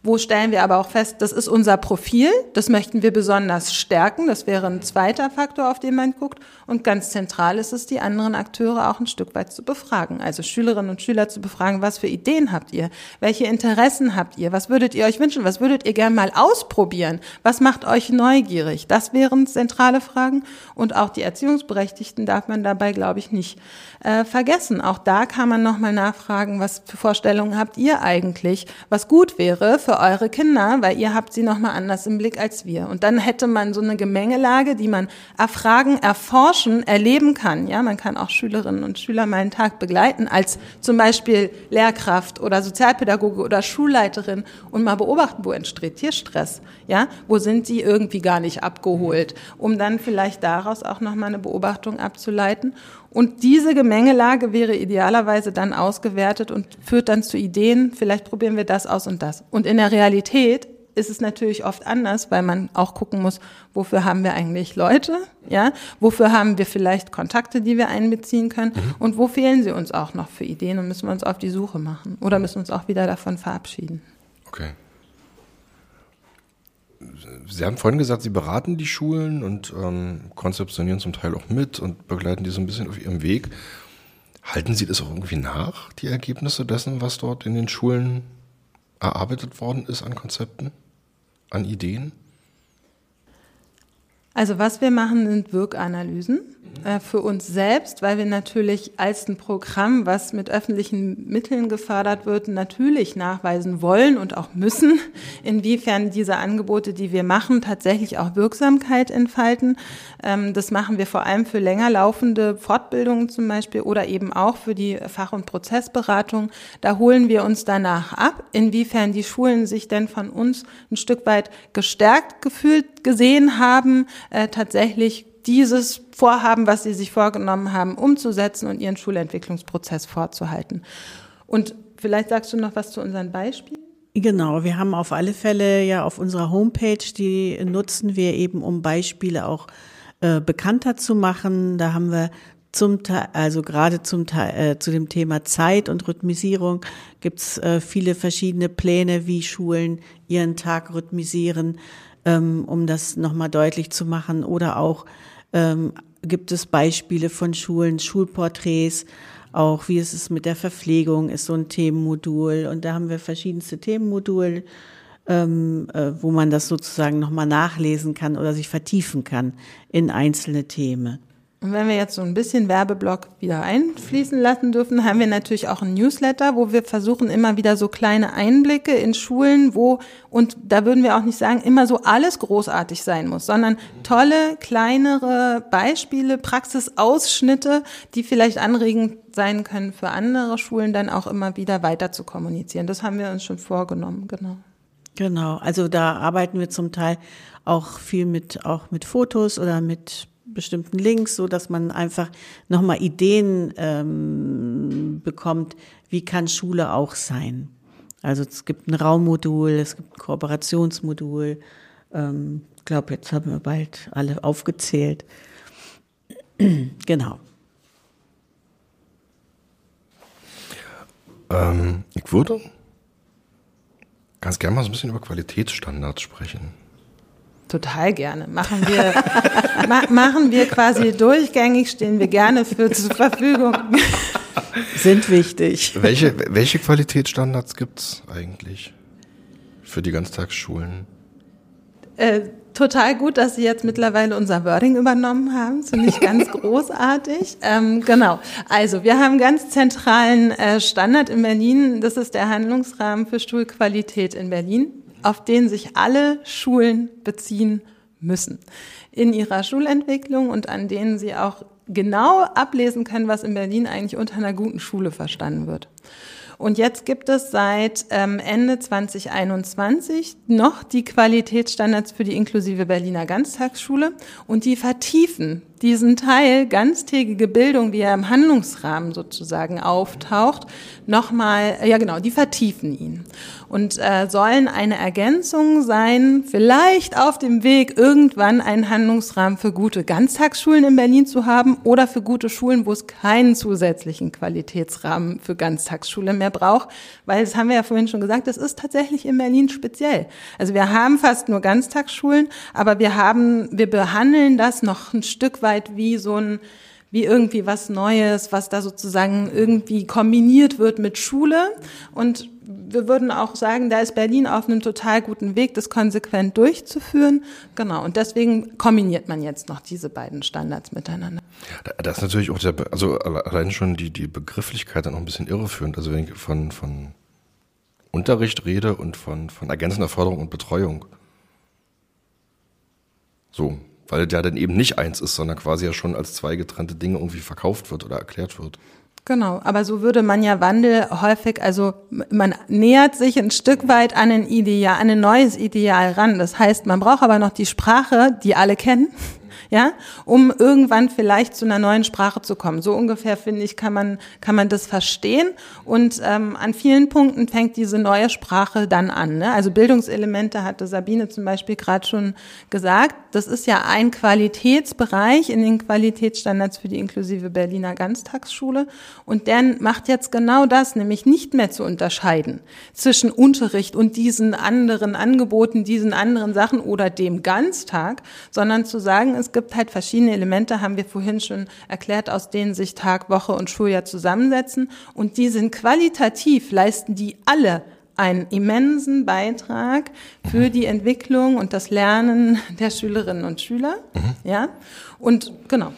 wo stellen wir aber auch fest, das ist unser Profil, das möchten wir besonders stärken, das wäre ein zweiter Faktor, auf den man guckt. Und ganz zentral ist es, die anderen Akteure auch ein Stück weit zu befragen. Also Schülerinnen und Schüler zu befragen, was für Ideen habt ihr? Welche Interessen habt ihr? Was würdet ihr euch wünschen? Was würdet ihr gerne mal ausprobieren? Was macht euch neugierig? Das wären zentrale Fragen. Und auch die Erziehungsberechtigten darf man dabei, glaube ich, nicht äh, vergessen. Auch da kann man nochmal nachfragen, was für Vorstellungen habt ihr eigentlich, was gut wäre für eure Kinder, weil ihr habt sie nochmal anders im Blick als wir. Und dann hätte man so eine Gemengelage, die man erfragen, erforschen, erleben kann. Ja, man kann auch Schülerinnen und Schüler mal einen Tag begleiten als zum Beispiel Lehrkraft oder Sozialpädagoge oder Schulleiterin und mal beobachten, wo entsteht hier Stress? Ja, wo sind sie irgendwie gar nicht abgeholt? Um dann vielleicht daraus auch nochmal eine Beobachtung abzuleiten. Und diese Gemengelage wäre idealerweise dann ausgewertet und führt dann zu Ideen, vielleicht probieren wir das aus und das. Und in der Realität ist es natürlich oft anders, weil man auch gucken muss, wofür haben wir eigentlich Leute, ja? Wofür haben wir vielleicht Kontakte, die wir einbeziehen können? Mhm. Und wo fehlen sie uns auch noch für Ideen und müssen wir uns auf die Suche machen? Oder müssen wir uns auch wieder davon verabschieden? Okay. Sie haben vorhin gesagt, Sie beraten die Schulen und ähm, konzeptionieren zum Teil auch mit und begleiten die so ein bisschen auf ihrem Weg. Halten Sie das auch irgendwie nach, die Ergebnisse dessen, was dort in den Schulen erarbeitet worden ist an Konzepten, an Ideen? Also was wir machen, sind Wirkanalysen äh, für uns selbst, weil wir natürlich als ein Programm, was mit öffentlichen Mitteln gefördert wird, natürlich nachweisen wollen und auch müssen, inwiefern diese Angebote, die wir machen, tatsächlich auch Wirksamkeit entfalten. Ähm, das machen wir vor allem für länger laufende Fortbildungen zum Beispiel oder eben auch für die Fach- und Prozessberatung. Da holen wir uns danach ab, inwiefern die Schulen sich denn von uns ein Stück weit gestärkt gefühlt gesehen haben, äh, tatsächlich dieses Vorhaben, was sie sich vorgenommen haben, umzusetzen und ihren Schulentwicklungsprozess fortzuhalten. Und vielleicht sagst du noch was zu unseren Beispielen? Genau, wir haben auf alle Fälle ja auf unserer Homepage, die nutzen wir eben, um Beispiele auch äh, bekannter zu machen. Da haben wir zum Teil, also gerade zum Teil, äh, zu dem Thema Zeit und Rhythmisierung gibt's äh, viele verschiedene Pläne, wie Schulen ihren Tag rhythmisieren ähm, um das nochmal deutlich zu machen. Oder auch ähm, gibt es Beispiele von Schulen, Schulporträts, auch wie ist es mit der Verpflegung, ist so ein Themenmodul. Und da haben wir verschiedenste Themenmodule, ähm, äh, wo man das sozusagen nochmal nachlesen kann oder sich vertiefen kann in einzelne Themen. Und wenn wir jetzt so ein bisschen Werbeblock wieder einfließen lassen dürfen, haben wir natürlich auch ein Newsletter, wo wir versuchen immer wieder so kleine Einblicke in Schulen, wo, und da würden wir auch nicht sagen, immer so alles großartig sein muss, sondern tolle, kleinere Beispiele, Praxisausschnitte, die vielleicht anregend sein können für andere Schulen, dann auch immer wieder weiter zu kommunizieren. Das haben wir uns schon vorgenommen, genau. Genau, also da arbeiten wir zum Teil auch viel mit, auch mit Fotos oder mit bestimmten Links, so dass man einfach nochmal Ideen ähm, bekommt, wie kann Schule auch sein. Also es gibt ein Raummodul, es gibt ein Kooperationsmodul. Ähm, ich glaube, jetzt haben wir bald alle aufgezählt. genau. Ähm, ich würde ganz gerne mal so ein bisschen über Qualitätsstandards sprechen. Total gerne. Machen wir, ma machen wir quasi durchgängig, stehen wir gerne für zur Verfügung. Sind wichtig. Welche, welche Qualitätsstandards gibt's eigentlich für die Ganztagsschulen? Äh, total gut, dass Sie jetzt mittlerweile unser Wording übernommen haben. Finde ich ganz großartig. Ähm, genau. Also, wir haben ganz zentralen äh, Standard in Berlin. Das ist der Handlungsrahmen für Stuhlqualität in Berlin auf den sich alle Schulen beziehen müssen in ihrer Schulentwicklung und an denen sie auch genau ablesen können, was in Berlin eigentlich unter einer guten Schule verstanden wird. Und jetzt gibt es seit ähm, Ende 2021 noch die Qualitätsstandards für die inklusive Berliner Ganztagsschule und die vertiefen diesen Teil ganztägige Bildung, wie er im Handlungsrahmen sozusagen auftaucht, nochmal, ja genau, die vertiefen ihn und äh, sollen eine Ergänzung sein, vielleicht auf dem Weg irgendwann einen Handlungsrahmen für gute Ganztagsschulen in Berlin zu haben oder für gute Schulen, wo es keinen zusätzlichen Qualitätsrahmen für Ganztagsschule mehr braucht, weil das haben wir ja vorhin schon gesagt, das ist tatsächlich in Berlin speziell. Also wir haben fast nur Ganztagsschulen, aber wir haben, wir behandeln das noch ein Stück weit weit wie so ein wie irgendwie was Neues, was da sozusagen irgendwie kombiniert wird mit Schule. Und wir würden auch sagen, da ist Berlin auf einem total guten Weg, das konsequent durchzuführen. Genau. Und deswegen kombiniert man jetzt noch diese beiden Standards miteinander. Das ist natürlich auch sehr, also allein schon die, die Begrifflichkeit dann auch ein bisschen irreführend. Also wenn ich von, von Unterricht rede und von, von ergänzender Förderung und Betreuung. So, weil der dann eben nicht eins ist, sondern quasi ja schon als zwei getrennte Dinge irgendwie verkauft wird oder erklärt wird. Genau, aber so würde man ja Wandel häufig, also man nähert sich ein Stück weit an ein Ideal, an ein neues Ideal ran. Das heißt, man braucht aber noch die Sprache, die alle kennen, ja, um irgendwann vielleicht zu einer neuen Sprache zu kommen. So ungefähr finde ich kann man kann man das verstehen und ähm, an vielen Punkten fängt diese neue Sprache dann an. Ne? Also Bildungselemente hatte Sabine zum Beispiel gerade schon gesagt. Das ist ja ein Qualitätsbereich in den Qualitätsstandards für die inklusive Berliner Ganztagsschule und der macht jetzt genau das, nämlich nicht mehr zu unterscheiden zwischen Unterricht und diesen anderen Angeboten, diesen anderen Sachen oder dem Ganztag, sondern zu sagen, es gibt halt verschiedene Elemente, haben wir vorhin schon erklärt, aus denen sich Tag, Woche und Schuljahr zusammensetzen. Und die sind qualitativ, leisten die alle einen immensen Beitrag für die Entwicklung und das Lernen der Schülerinnen und Schüler. Mhm. Ja, und genau.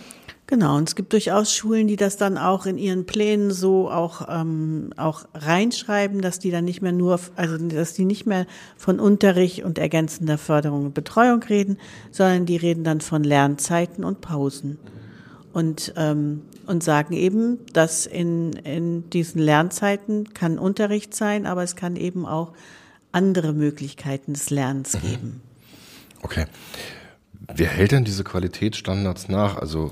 Genau, und es gibt durchaus Schulen, die das dann auch in ihren Plänen so auch, ähm, auch reinschreiben, dass die dann nicht mehr nur, also dass die nicht mehr von Unterricht und ergänzender Förderung und Betreuung reden, sondern die reden dann von Lernzeiten und Pausen. Und, ähm, und sagen eben, dass in, in diesen Lernzeiten kann Unterricht sein, aber es kann eben auch andere Möglichkeiten des Lernens mhm. geben. Okay. Wer hält denn diese Qualitätsstandards nach? Also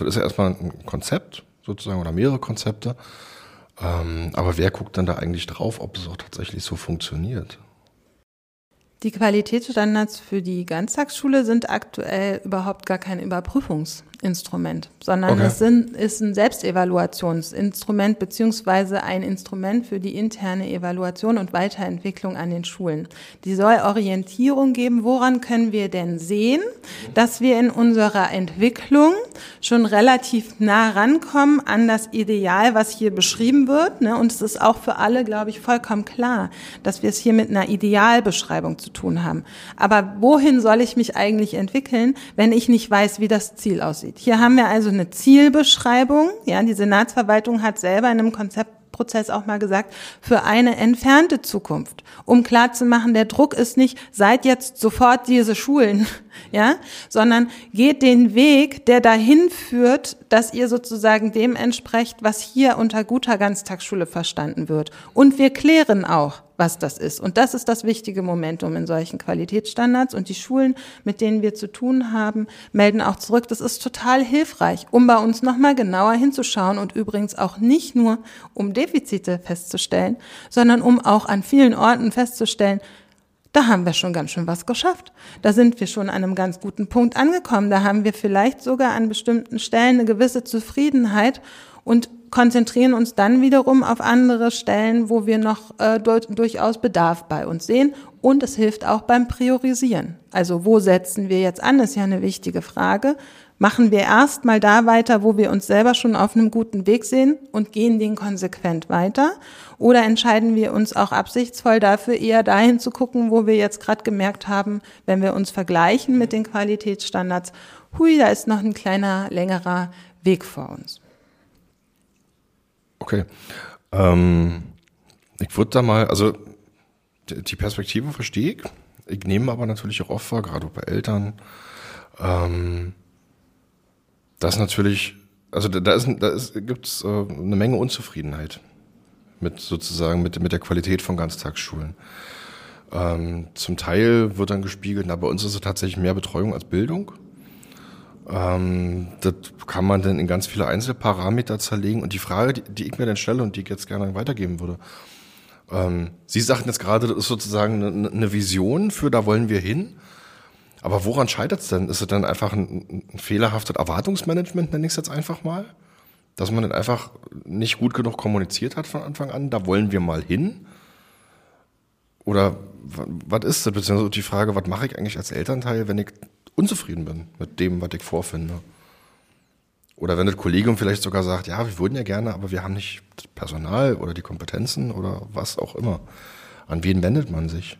das ist ja erstmal ein Konzept sozusagen oder mehrere Konzepte. Ähm, aber wer guckt dann da eigentlich drauf, ob es auch tatsächlich so funktioniert? Die Qualitätsstandards für die Ganztagsschule sind aktuell überhaupt gar kein Überprüfungs Instrument, sondern okay. es sind, ist ein Selbstevaluationsinstrument beziehungsweise ein Instrument für die interne Evaluation und Weiterentwicklung an den Schulen. Die soll Orientierung geben, woran können wir denn sehen, dass wir in unserer Entwicklung schon relativ nah rankommen an das Ideal, was hier beschrieben wird. Ne? Und es ist auch für alle, glaube ich, vollkommen klar, dass wir es hier mit einer Idealbeschreibung zu tun haben. Aber wohin soll ich mich eigentlich entwickeln, wenn ich nicht weiß, wie das Ziel aussieht? Aussieht. Hier haben wir also eine Zielbeschreibung. Ja, die Senatsverwaltung hat selber in einem Konzeptprozess auch mal gesagt, für eine entfernte Zukunft, um klarzumachen, der Druck ist nicht, seid jetzt sofort diese Schulen, ja, sondern geht den Weg, der dahin führt, dass ihr sozusagen dem entsprecht, was hier unter guter Ganztagsschule verstanden wird. Und wir klären auch, was das ist. Und das ist das wichtige Momentum in solchen Qualitätsstandards. Und die Schulen, mit denen wir zu tun haben, melden auch zurück. Das ist total hilfreich, um bei uns nochmal genauer hinzuschauen und übrigens auch nicht nur, um Defizite festzustellen, sondern um auch an vielen Orten festzustellen, da haben wir schon ganz schön was geschafft. Da sind wir schon an einem ganz guten Punkt angekommen. Da haben wir vielleicht sogar an bestimmten Stellen eine gewisse Zufriedenheit und konzentrieren uns dann wiederum auf andere Stellen, wo wir noch äh, durchaus Bedarf bei uns sehen. Und es hilft auch beim Priorisieren. Also wo setzen wir jetzt an, ist ja eine wichtige Frage. Machen wir erst mal da weiter, wo wir uns selber schon auf einem guten Weg sehen und gehen den konsequent weiter? Oder entscheiden wir uns auch absichtsvoll dafür, eher dahin zu gucken, wo wir jetzt gerade gemerkt haben, wenn wir uns vergleichen mit den Qualitätsstandards, hui, da ist noch ein kleiner, längerer Weg vor uns. Okay. Ähm, ich würde da mal, also die Perspektive verstehe ich. Ich nehme aber natürlich auch oft vor, gerade bei Eltern, ähm, dass natürlich also da, ist, da ist, gibt's äh, eine Menge Unzufriedenheit mit sozusagen mit, mit der Qualität von Ganztagsschulen. Ähm, zum Teil wird dann gespiegelt, na, bei uns ist es tatsächlich mehr Betreuung als Bildung. Ähm, das kann man dann in ganz viele Einzelparameter zerlegen. Und die Frage, die, die ich mir dann stelle und die ich jetzt gerne weitergeben würde, ähm, Sie sagten jetzt gerade, das ist sozusagen eine, eine Vision für, da wollen wir hin. Aber woran scheitert es denn? Ist es dann einfach ein, ein fehlerhaftes Erwartungsmanagement, nenne ich es jetzt einfach mal? Dass man dann einfach nicht gut genug kommuniziert hat von Anfang an, da wollen wir mal hin? Oder was ist das? Beziehungsweise die Frage, was mache ich eigentlich als Elternteil, wenn ich unzufrieden bin mit dem, was ich vorfinde? Oder wenn das Kollegium vielleicht sogar sagt, ja, wir würden ja gerne, aber wir haben nicht das Personal oder die Kompetenzen oder was auch immer. An wen wendet man sich?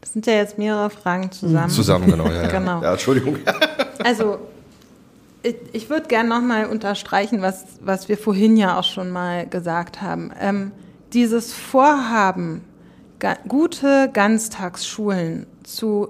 Das sind ja jetzt mehrere Fragen zusammen. Zusammen, genau. Ja, genau. ja Entschuldigung. also ich, ich würde gerne nochmal unterstreichen, was, was wir vorhin ja auch schon mal gesagt haben. Ähm, dieses Vorhaben, ga, gute Ganztagsschulen zu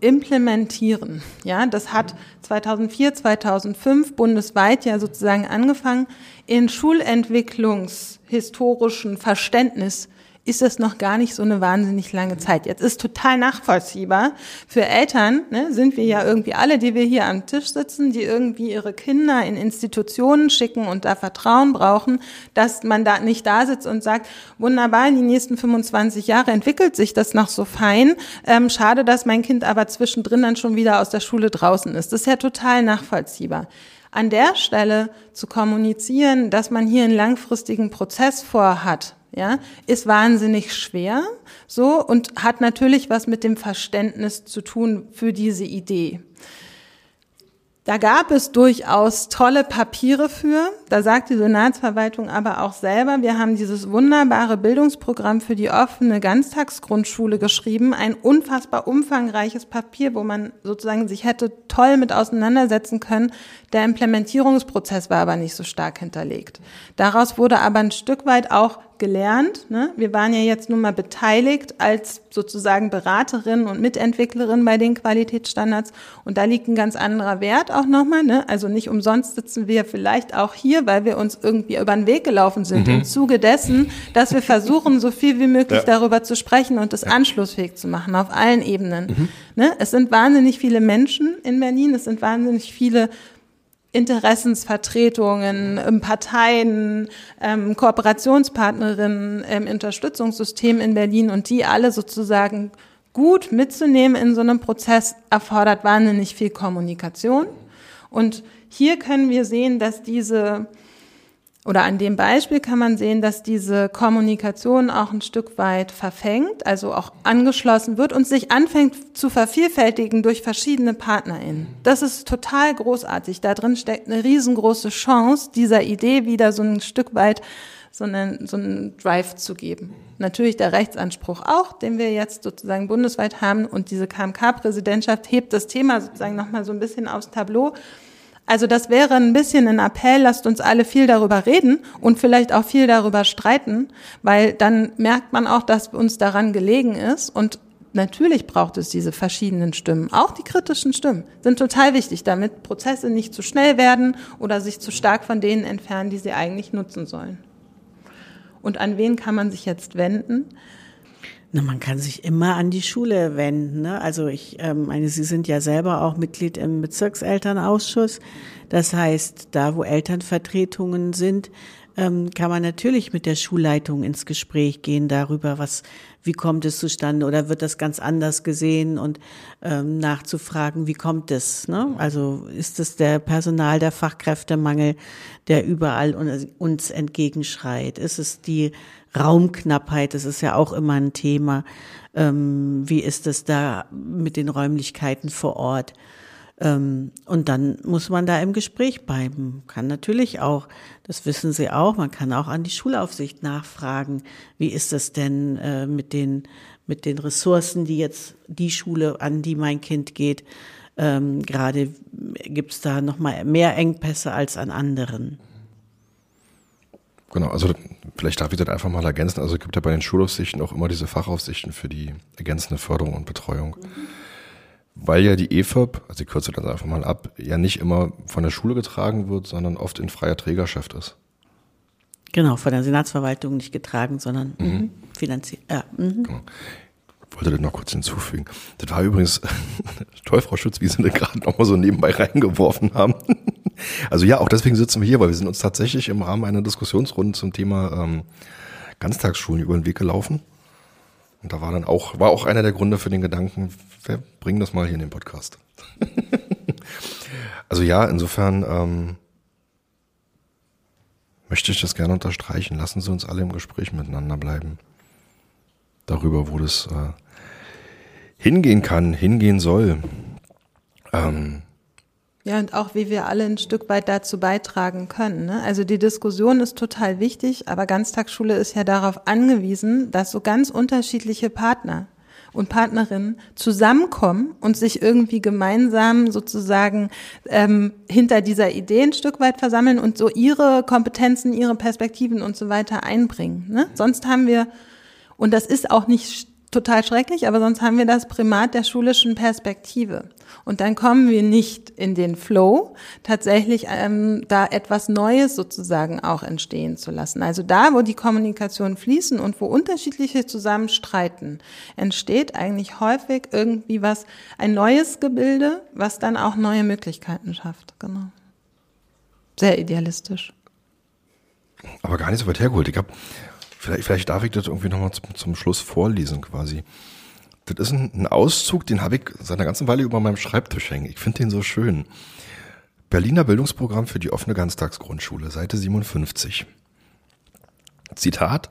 implementieren. Ja, das hat 2004, 2005 bundesweit ja sozusagen angefangen. In schulentwicklungshistorischen Verständnis ist es noch gar nicht so eine wahnsinnig lange Zeit. Jetzt ist total nachvollziehbar. Für Eltern ne, sind wir ja irgendwie alle, die wir hier am Tisch sitzen, die irgendwie ihre Kinder in Institutionen schicken und da Vertrauen brauchen, dass man da nicht da sitzt und sagt, wunderbar, in die nächsten 25 Jahre entwickelt sich das noch so fein. Ähm, schade, dass mein Kind aber zwischendrin dann schon wieder aus der Schule draußen ist. Das ist ja total nachvollziehbar an der Stelle zu kommunizieren, dass man hier einen langfristigen Prozess vorhat, ja, ist wahnsinnig schwer, so, und hat natürlich was mit dem Verständnis zu tun für diese Idee. Da gab es durchaus tolle Papiere für. Da sagt die Senatsverwaltung aber auch selber, wir haben dieses wunderbare Bildungsprogramm für die offene Ganztagsgrundschule geschrieben. Ein unfassbar umfangreiches Papier, wo man sozusagen sich hätte toll mit auseinandersetzen können. Der Implementierungsprozess war aber nicht so stark hinterlegt. Daraus wurde aber ein Stück weit auch gelernt. Ne? Wir waren ja jetzt nun mal beteiligt als sozusagen Beraterin und Mitentwicklerin bei den Qualitätsstandards. Und da liegt ein ganz anderer Wert auch nochmal. Ne? Also nicht umsonst sitzen wir vielleicht auch hier, weil wir uns irgendwie über den Weg gelaufen sind mhm. im Zuge dessen, dass wir versuchen, so viel wie möglich ja. darüber zu sprechen und das ja. anschlussfähig zu machen auf allen Ebenen. Mhm. Ne? Es sind wahnsinnig viele Menschen in Berlin, es sind wahnsinnig viele Interessensvertretungen, ähm, Parteien, ähm, Kooperationspartnerinnen im Unterstützungssystem in Berlin und die alle sozusagen gut mitzunehmen in so einem Prozess erfordert wahnsinnig viel Kommunikation. Und hier können wir sehen, dass diese oder an dem Beispiel kann man sehen, dass diese Kommunikation auch ein Stück weit verfängt, also auch angeschlossen wird und sich anfängt zu vervielfältigen durch verschiedene PartnerInnen. Das ist total großartig. Da drin steckt eine riesengroße Chance, dieser Idee wieder so ein Stück weit so einen, so einen Drive zu geben. Natürlich der Rechtsanspruch auch, den wir jetzt sozusagen bundesweit haben und diese KMK-Präsidentschaft hebt das Thema sozusagen nochmal so ein bisschen aufs Tableau. Also das wäre ein bisschen ein Appell, lasst uns alle viel darüber reden und vielleicht auch viel darüber streiten, weil dann merkt man auch, dass uns daran gelegen ist und Natürlich braucht es diese verschiedenen Stimmen. Auch die kritischen Stimmen sind total wichtig, damit Prozesse nicht zu schnell werden oder sich zu stark von denen entfernen, die sie eigentlich nutzen sollen. Und an wen kann man sich jetzt wenden? Na, man kann sich immer an die Schule wenden. Ne? Also ich ähm, meine, Sie sind ja selber auch Mitglied im Bezirkselternausschuss. Das heißt, da wo Elternvertretungen sind, ähm, kann man natürlich mit der Schulleitung ins Gespräch gehen darüber, was, wie kommt es zustande oder wird das ganz anders gesehen und ähm, nachzufragen, wie kommt es? Ne? Also ist es der Personal, der Fachkräftemangel, der überall uns entgegenschreit? Ist es die Raumknappheit? Das ist ja auch immer ein Thema. Ähm, wie ist es da mit den Räumlichkeiten vor Ort? Ähm, und dann muss man da im Gespräch bleiben. Kann natürlich auch, das wissen Sie auch, man kann auch an die Schulaufsicht nachfragen, wie ist es denn äh, mit den, mit den Ressourcen, die jetzt die Schule, an die mein Kind geht, ähm, gerade gibt es da nochmal mehr Engpässe als an anderen. Genau, also vielleicht darf ich das einfach mal ergänzen. Also es gibt ja bei den Schulaufsichten auch immer diese Fachaufsichten für die ergänzende Förderung und Betreuung. Mhm weil ja die EFOP, also ich kürze das einfach mal ab, ja nicht immer von der Schule getragen wird, sondern oft in freier Trägerschaft ist. Genau, von der Senatsverwaltung nicht getragen, sondern mhm. mhm finanziert. Ja, mhm. genau. Ich wollte das noch kurz hinzufügen. Das war übrigens toll, Frau Schütz, wie Sie das gerade nochmal so nebenbei reingeworfen haben. Also ja, auch deswegen sitzen wir hier, weil wir sind uns tatsächlich im Rahmen einer Diskussionsrunde zum Thema ähm, Ganztagsschulen über den Weg gelaufen. Und da war dann auch, war auch einer der Gründe für den Gedanken, wir bringen das mal hier in den Podcast. also ja, insofern ähm, möchte ich das gerne unterstreichen. Lassen Sie uns alle im Gespräch miteinander bleiben. Darüber, wo das äh, hingehen kann, hingehen soll. Ähm, ja, und auch wie wir alle ein Stück weit dazu beitragen können. Ne? Also die Diskussion ist total wichtig, aber Ganztagsschule ist ja darauf angewiesen, dass so ganz unterschiedliche Partner und Partnerinnen zusammenkommen und sich irgendwie gemeinsam sozusagen ähm, hinter dieser Idee ein Stück weit versammeln und so ihre Kompetenzen, ihre Perspektiven und so weiter einbringen. Ne? Sonst haben wir, und das ist auch nicht total schrecklich, aber sonst haben wir das Primat der schulischen Perspektive. Und dann kommen wir nicht in den Flow, tatsächlich ähm, da etwas Neues sozusagen auch entstehen zu lassen. Also da, wo die Kommunikation fließen und wo unterschiedliche zusammenstreiten, entsteht eigentlich häufig irgendwie was, ein neues Gebilde, was dann auch neue Möglichkeiten schafft. Genau. Sehr idealistisch. Aber gar nicht so weit hergeholt. Ich habe vielleicht, vielleicht darf ich das irgendwie nochmal zum, zum Schluss vorlesen quasi. Das ist ein, ein Auszug, den habe ich seit einer ganzen Weile über meinem Schreibtisch hängen. Ich finde den so schön. Berliner Bildungsprogramm für die offene Ganztagsgrundschule, Seite 57. Zitat.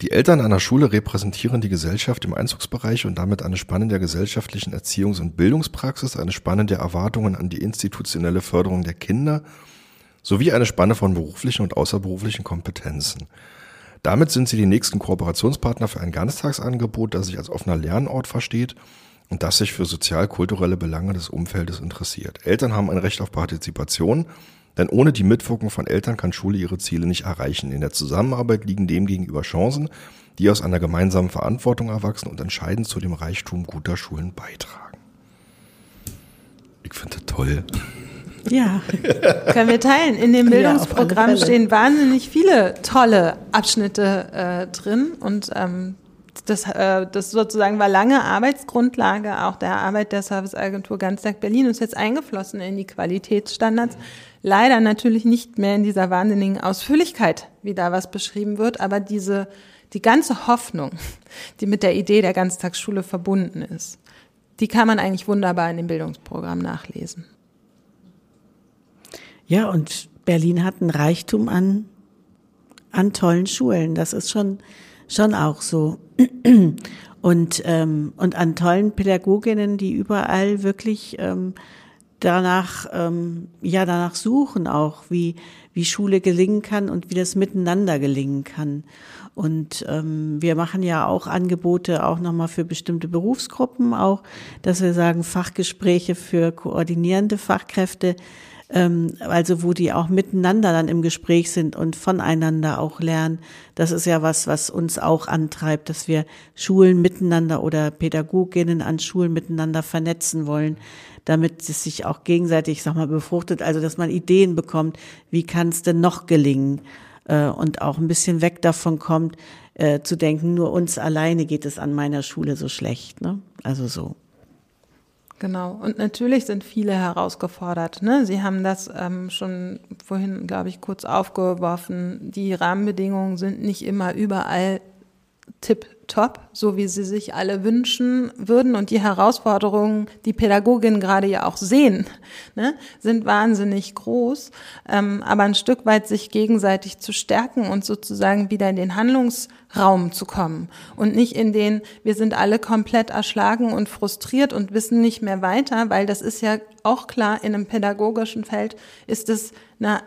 Die Eltern einer Schule repräsentieren die Gesellschaft im Einzugsbereich und damit eine Spanne der gesellschaftlichen Erziehungs- und Bildungspraxis, eine Spanne der Erwartungen an die institutionelle Förderung der Kinder sowie eine Spanne von beruflichen und außerberuflichen Kompetenzen. Damit sind sie die nächsten Kooperationspartner für ein Ganztagsangebot, das sich als offener Lernort versteht und das sich für sozial-kulturelle Belange des Umfeldes interessiert. Eltern haben ein Recht auf Partizipation, denn ohne die Mitwirkung von Eltern kann Schule ihre Ziele nicht erreichen. In der Zusammenarbeit liegen demgegenüber Chancen, die aus einer gemeinsamen Verantwortung erwachsen und entscheidend zu dem Reichtum guter Schulen beitragen. Ich finde das toll. Ja, können wir teilen. In dem Bildungsprogramm ja, stehen wahnsinnig viele tolle Abschnitte äh, drin und ähm, das, äh, das sozusagen war lange Arbeitsgrundlage auch der Arbeit der Serviceagentur Ganztag Berlin und ist jetzt eingeflossen in die Qualitätsstandards. Leider natürlich nicht mehr in dieser wahnsinnigen Ausführlichkeit, wie da was beschrieben wird, aber diese, die ganze Hoffnung, die mit der Idee der Ganztagsschule verbunden ist, die kann man eigentlich wunderbar in dem Bildungsprogramm nachlesen. Ja, und Berlin hat ein Reichtum an, an tollen Schulen. Das ist schon, schon auch so. Und, ähm, und an tollen Pädagoginnen, die überall wirklich ähm, danach, ähm, ja, danach suchen auch, wie, wie Schule gelingen kann und wie das miteinander gelingen kann. Und ähm, wir machen ja auch Angebote auch nochmal für bestimmte Berufsgruppen, auch, dass wir sagen, Fachgespräche für koordinierende Fachkräfte, ähm, also wo die auch miteinander dann im Gespräch sind und voneinander auch lernen. Das ist ja was, was uns auch antreibt, dass wir Schulen miteinander oder Pädagoginnen an Schulen miteinander vernetzen wollen, damit es sich auch gegenseitig, sag mal, befruchtet, also dass man Ideen bekommt, wie kann es denn noch gelingen äh, und auch ein bisschen weg davon kommt, äh, zu denken, nur uns alleine geht es an meiner Schule so schlecht. Ne? Also so. Genau. Und natürlich sind viele herausgefordert. Ne? Sie haben das ähm, schon vorhin, glaube ich, kurz aufgeworfen. Die Rahmenbedingungen sind nicht immer überall tipp top, so wie sie sich alle wünschen würden. Und die Herausforderungen, die Pädagoginnen gerade ja auch sehen, ne, sind wahnsinnig groß. Ähm, aber ein Stück weit sich gegenseitig zu stärken und sozusagen wieder in den Handlungsraum zu kommen und nicht in den, wir sind alle komplett erschlagen und frustriert und wissen nicht mehr weiter, weil das ist ja auch klar, in einem pädagogischen Feld ist es na,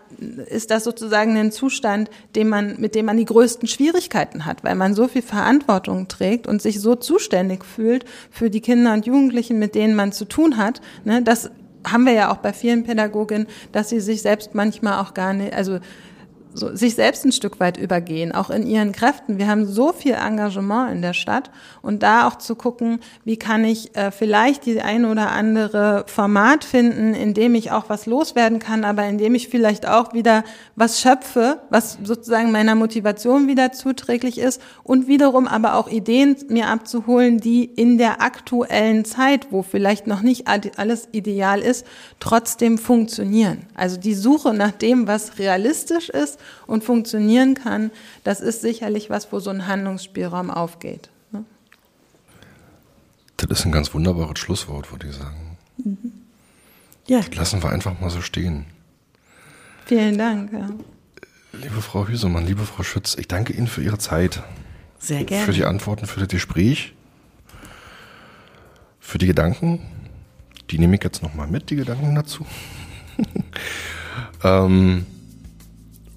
ist das sozusagen ein Zustand, den man, mit dem man die größten Schwierigkeiten hat, weil man so viel Verantwortung trägt und sich so zuständig fühlt für die Kinder und Jugendlichen, mit denen man zu tun hat. Ne, das haben wir ja auch bei vielen Pädagoginnen, dass sie sich selbst manchmal auch gar nicht, also so, sich selbst ein Stück weit übergehen, auch in ihren Kräften. Wir haben so viel Engagement in der Stadt und da auch zu gucken, wie kann ich äh, vielleicht die ein oder andere Format finden, in dem ich auch was loswerden kann, aber in dem ich vielleicht auch wieder was schöpfe, was sozusagen meiner Motivation wieder zuträglich ist und wiederum aber auch Ideen mir abzuholen, die in der aktuellen Zeit, wo vielleicht noch nicht alles ideal ist, trotzdem funktionieren. Also die Suche nach dem, was realistisch ist und funktionieren kann, das ist sicherlich was, wo so ein Handlungsspielraum aufgeht. Ne? Das ist ein ganz wunderbares Schlusswort, würde ich sagen. Mhm. Ja. lassen wir einfach mal so stehen. Vielen Dank. Ja. Liebe Frau Hüsemann, liebe Frau Schütz, ich danke Ihnen für Ihre Zeit. Sehr gerne. Für die Antworten, für das Gespräch, für die Gedanken. Die nehme ich jetzt nochmal mit, die Gedanken dazu. ähm,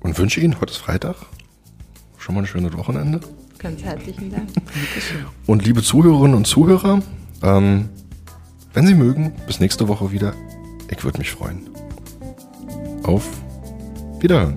und wünsche Ihnen, heute ist Freitag, schon mal ein schönes Wochenende. Ganz herzlichen Dank. Und liebe Zuhörerinnen und Zuhörer, ähm, wenn Sie mögen, bis nächste Woche wieder. Ich würde mich freuen. Auf Wiederhören.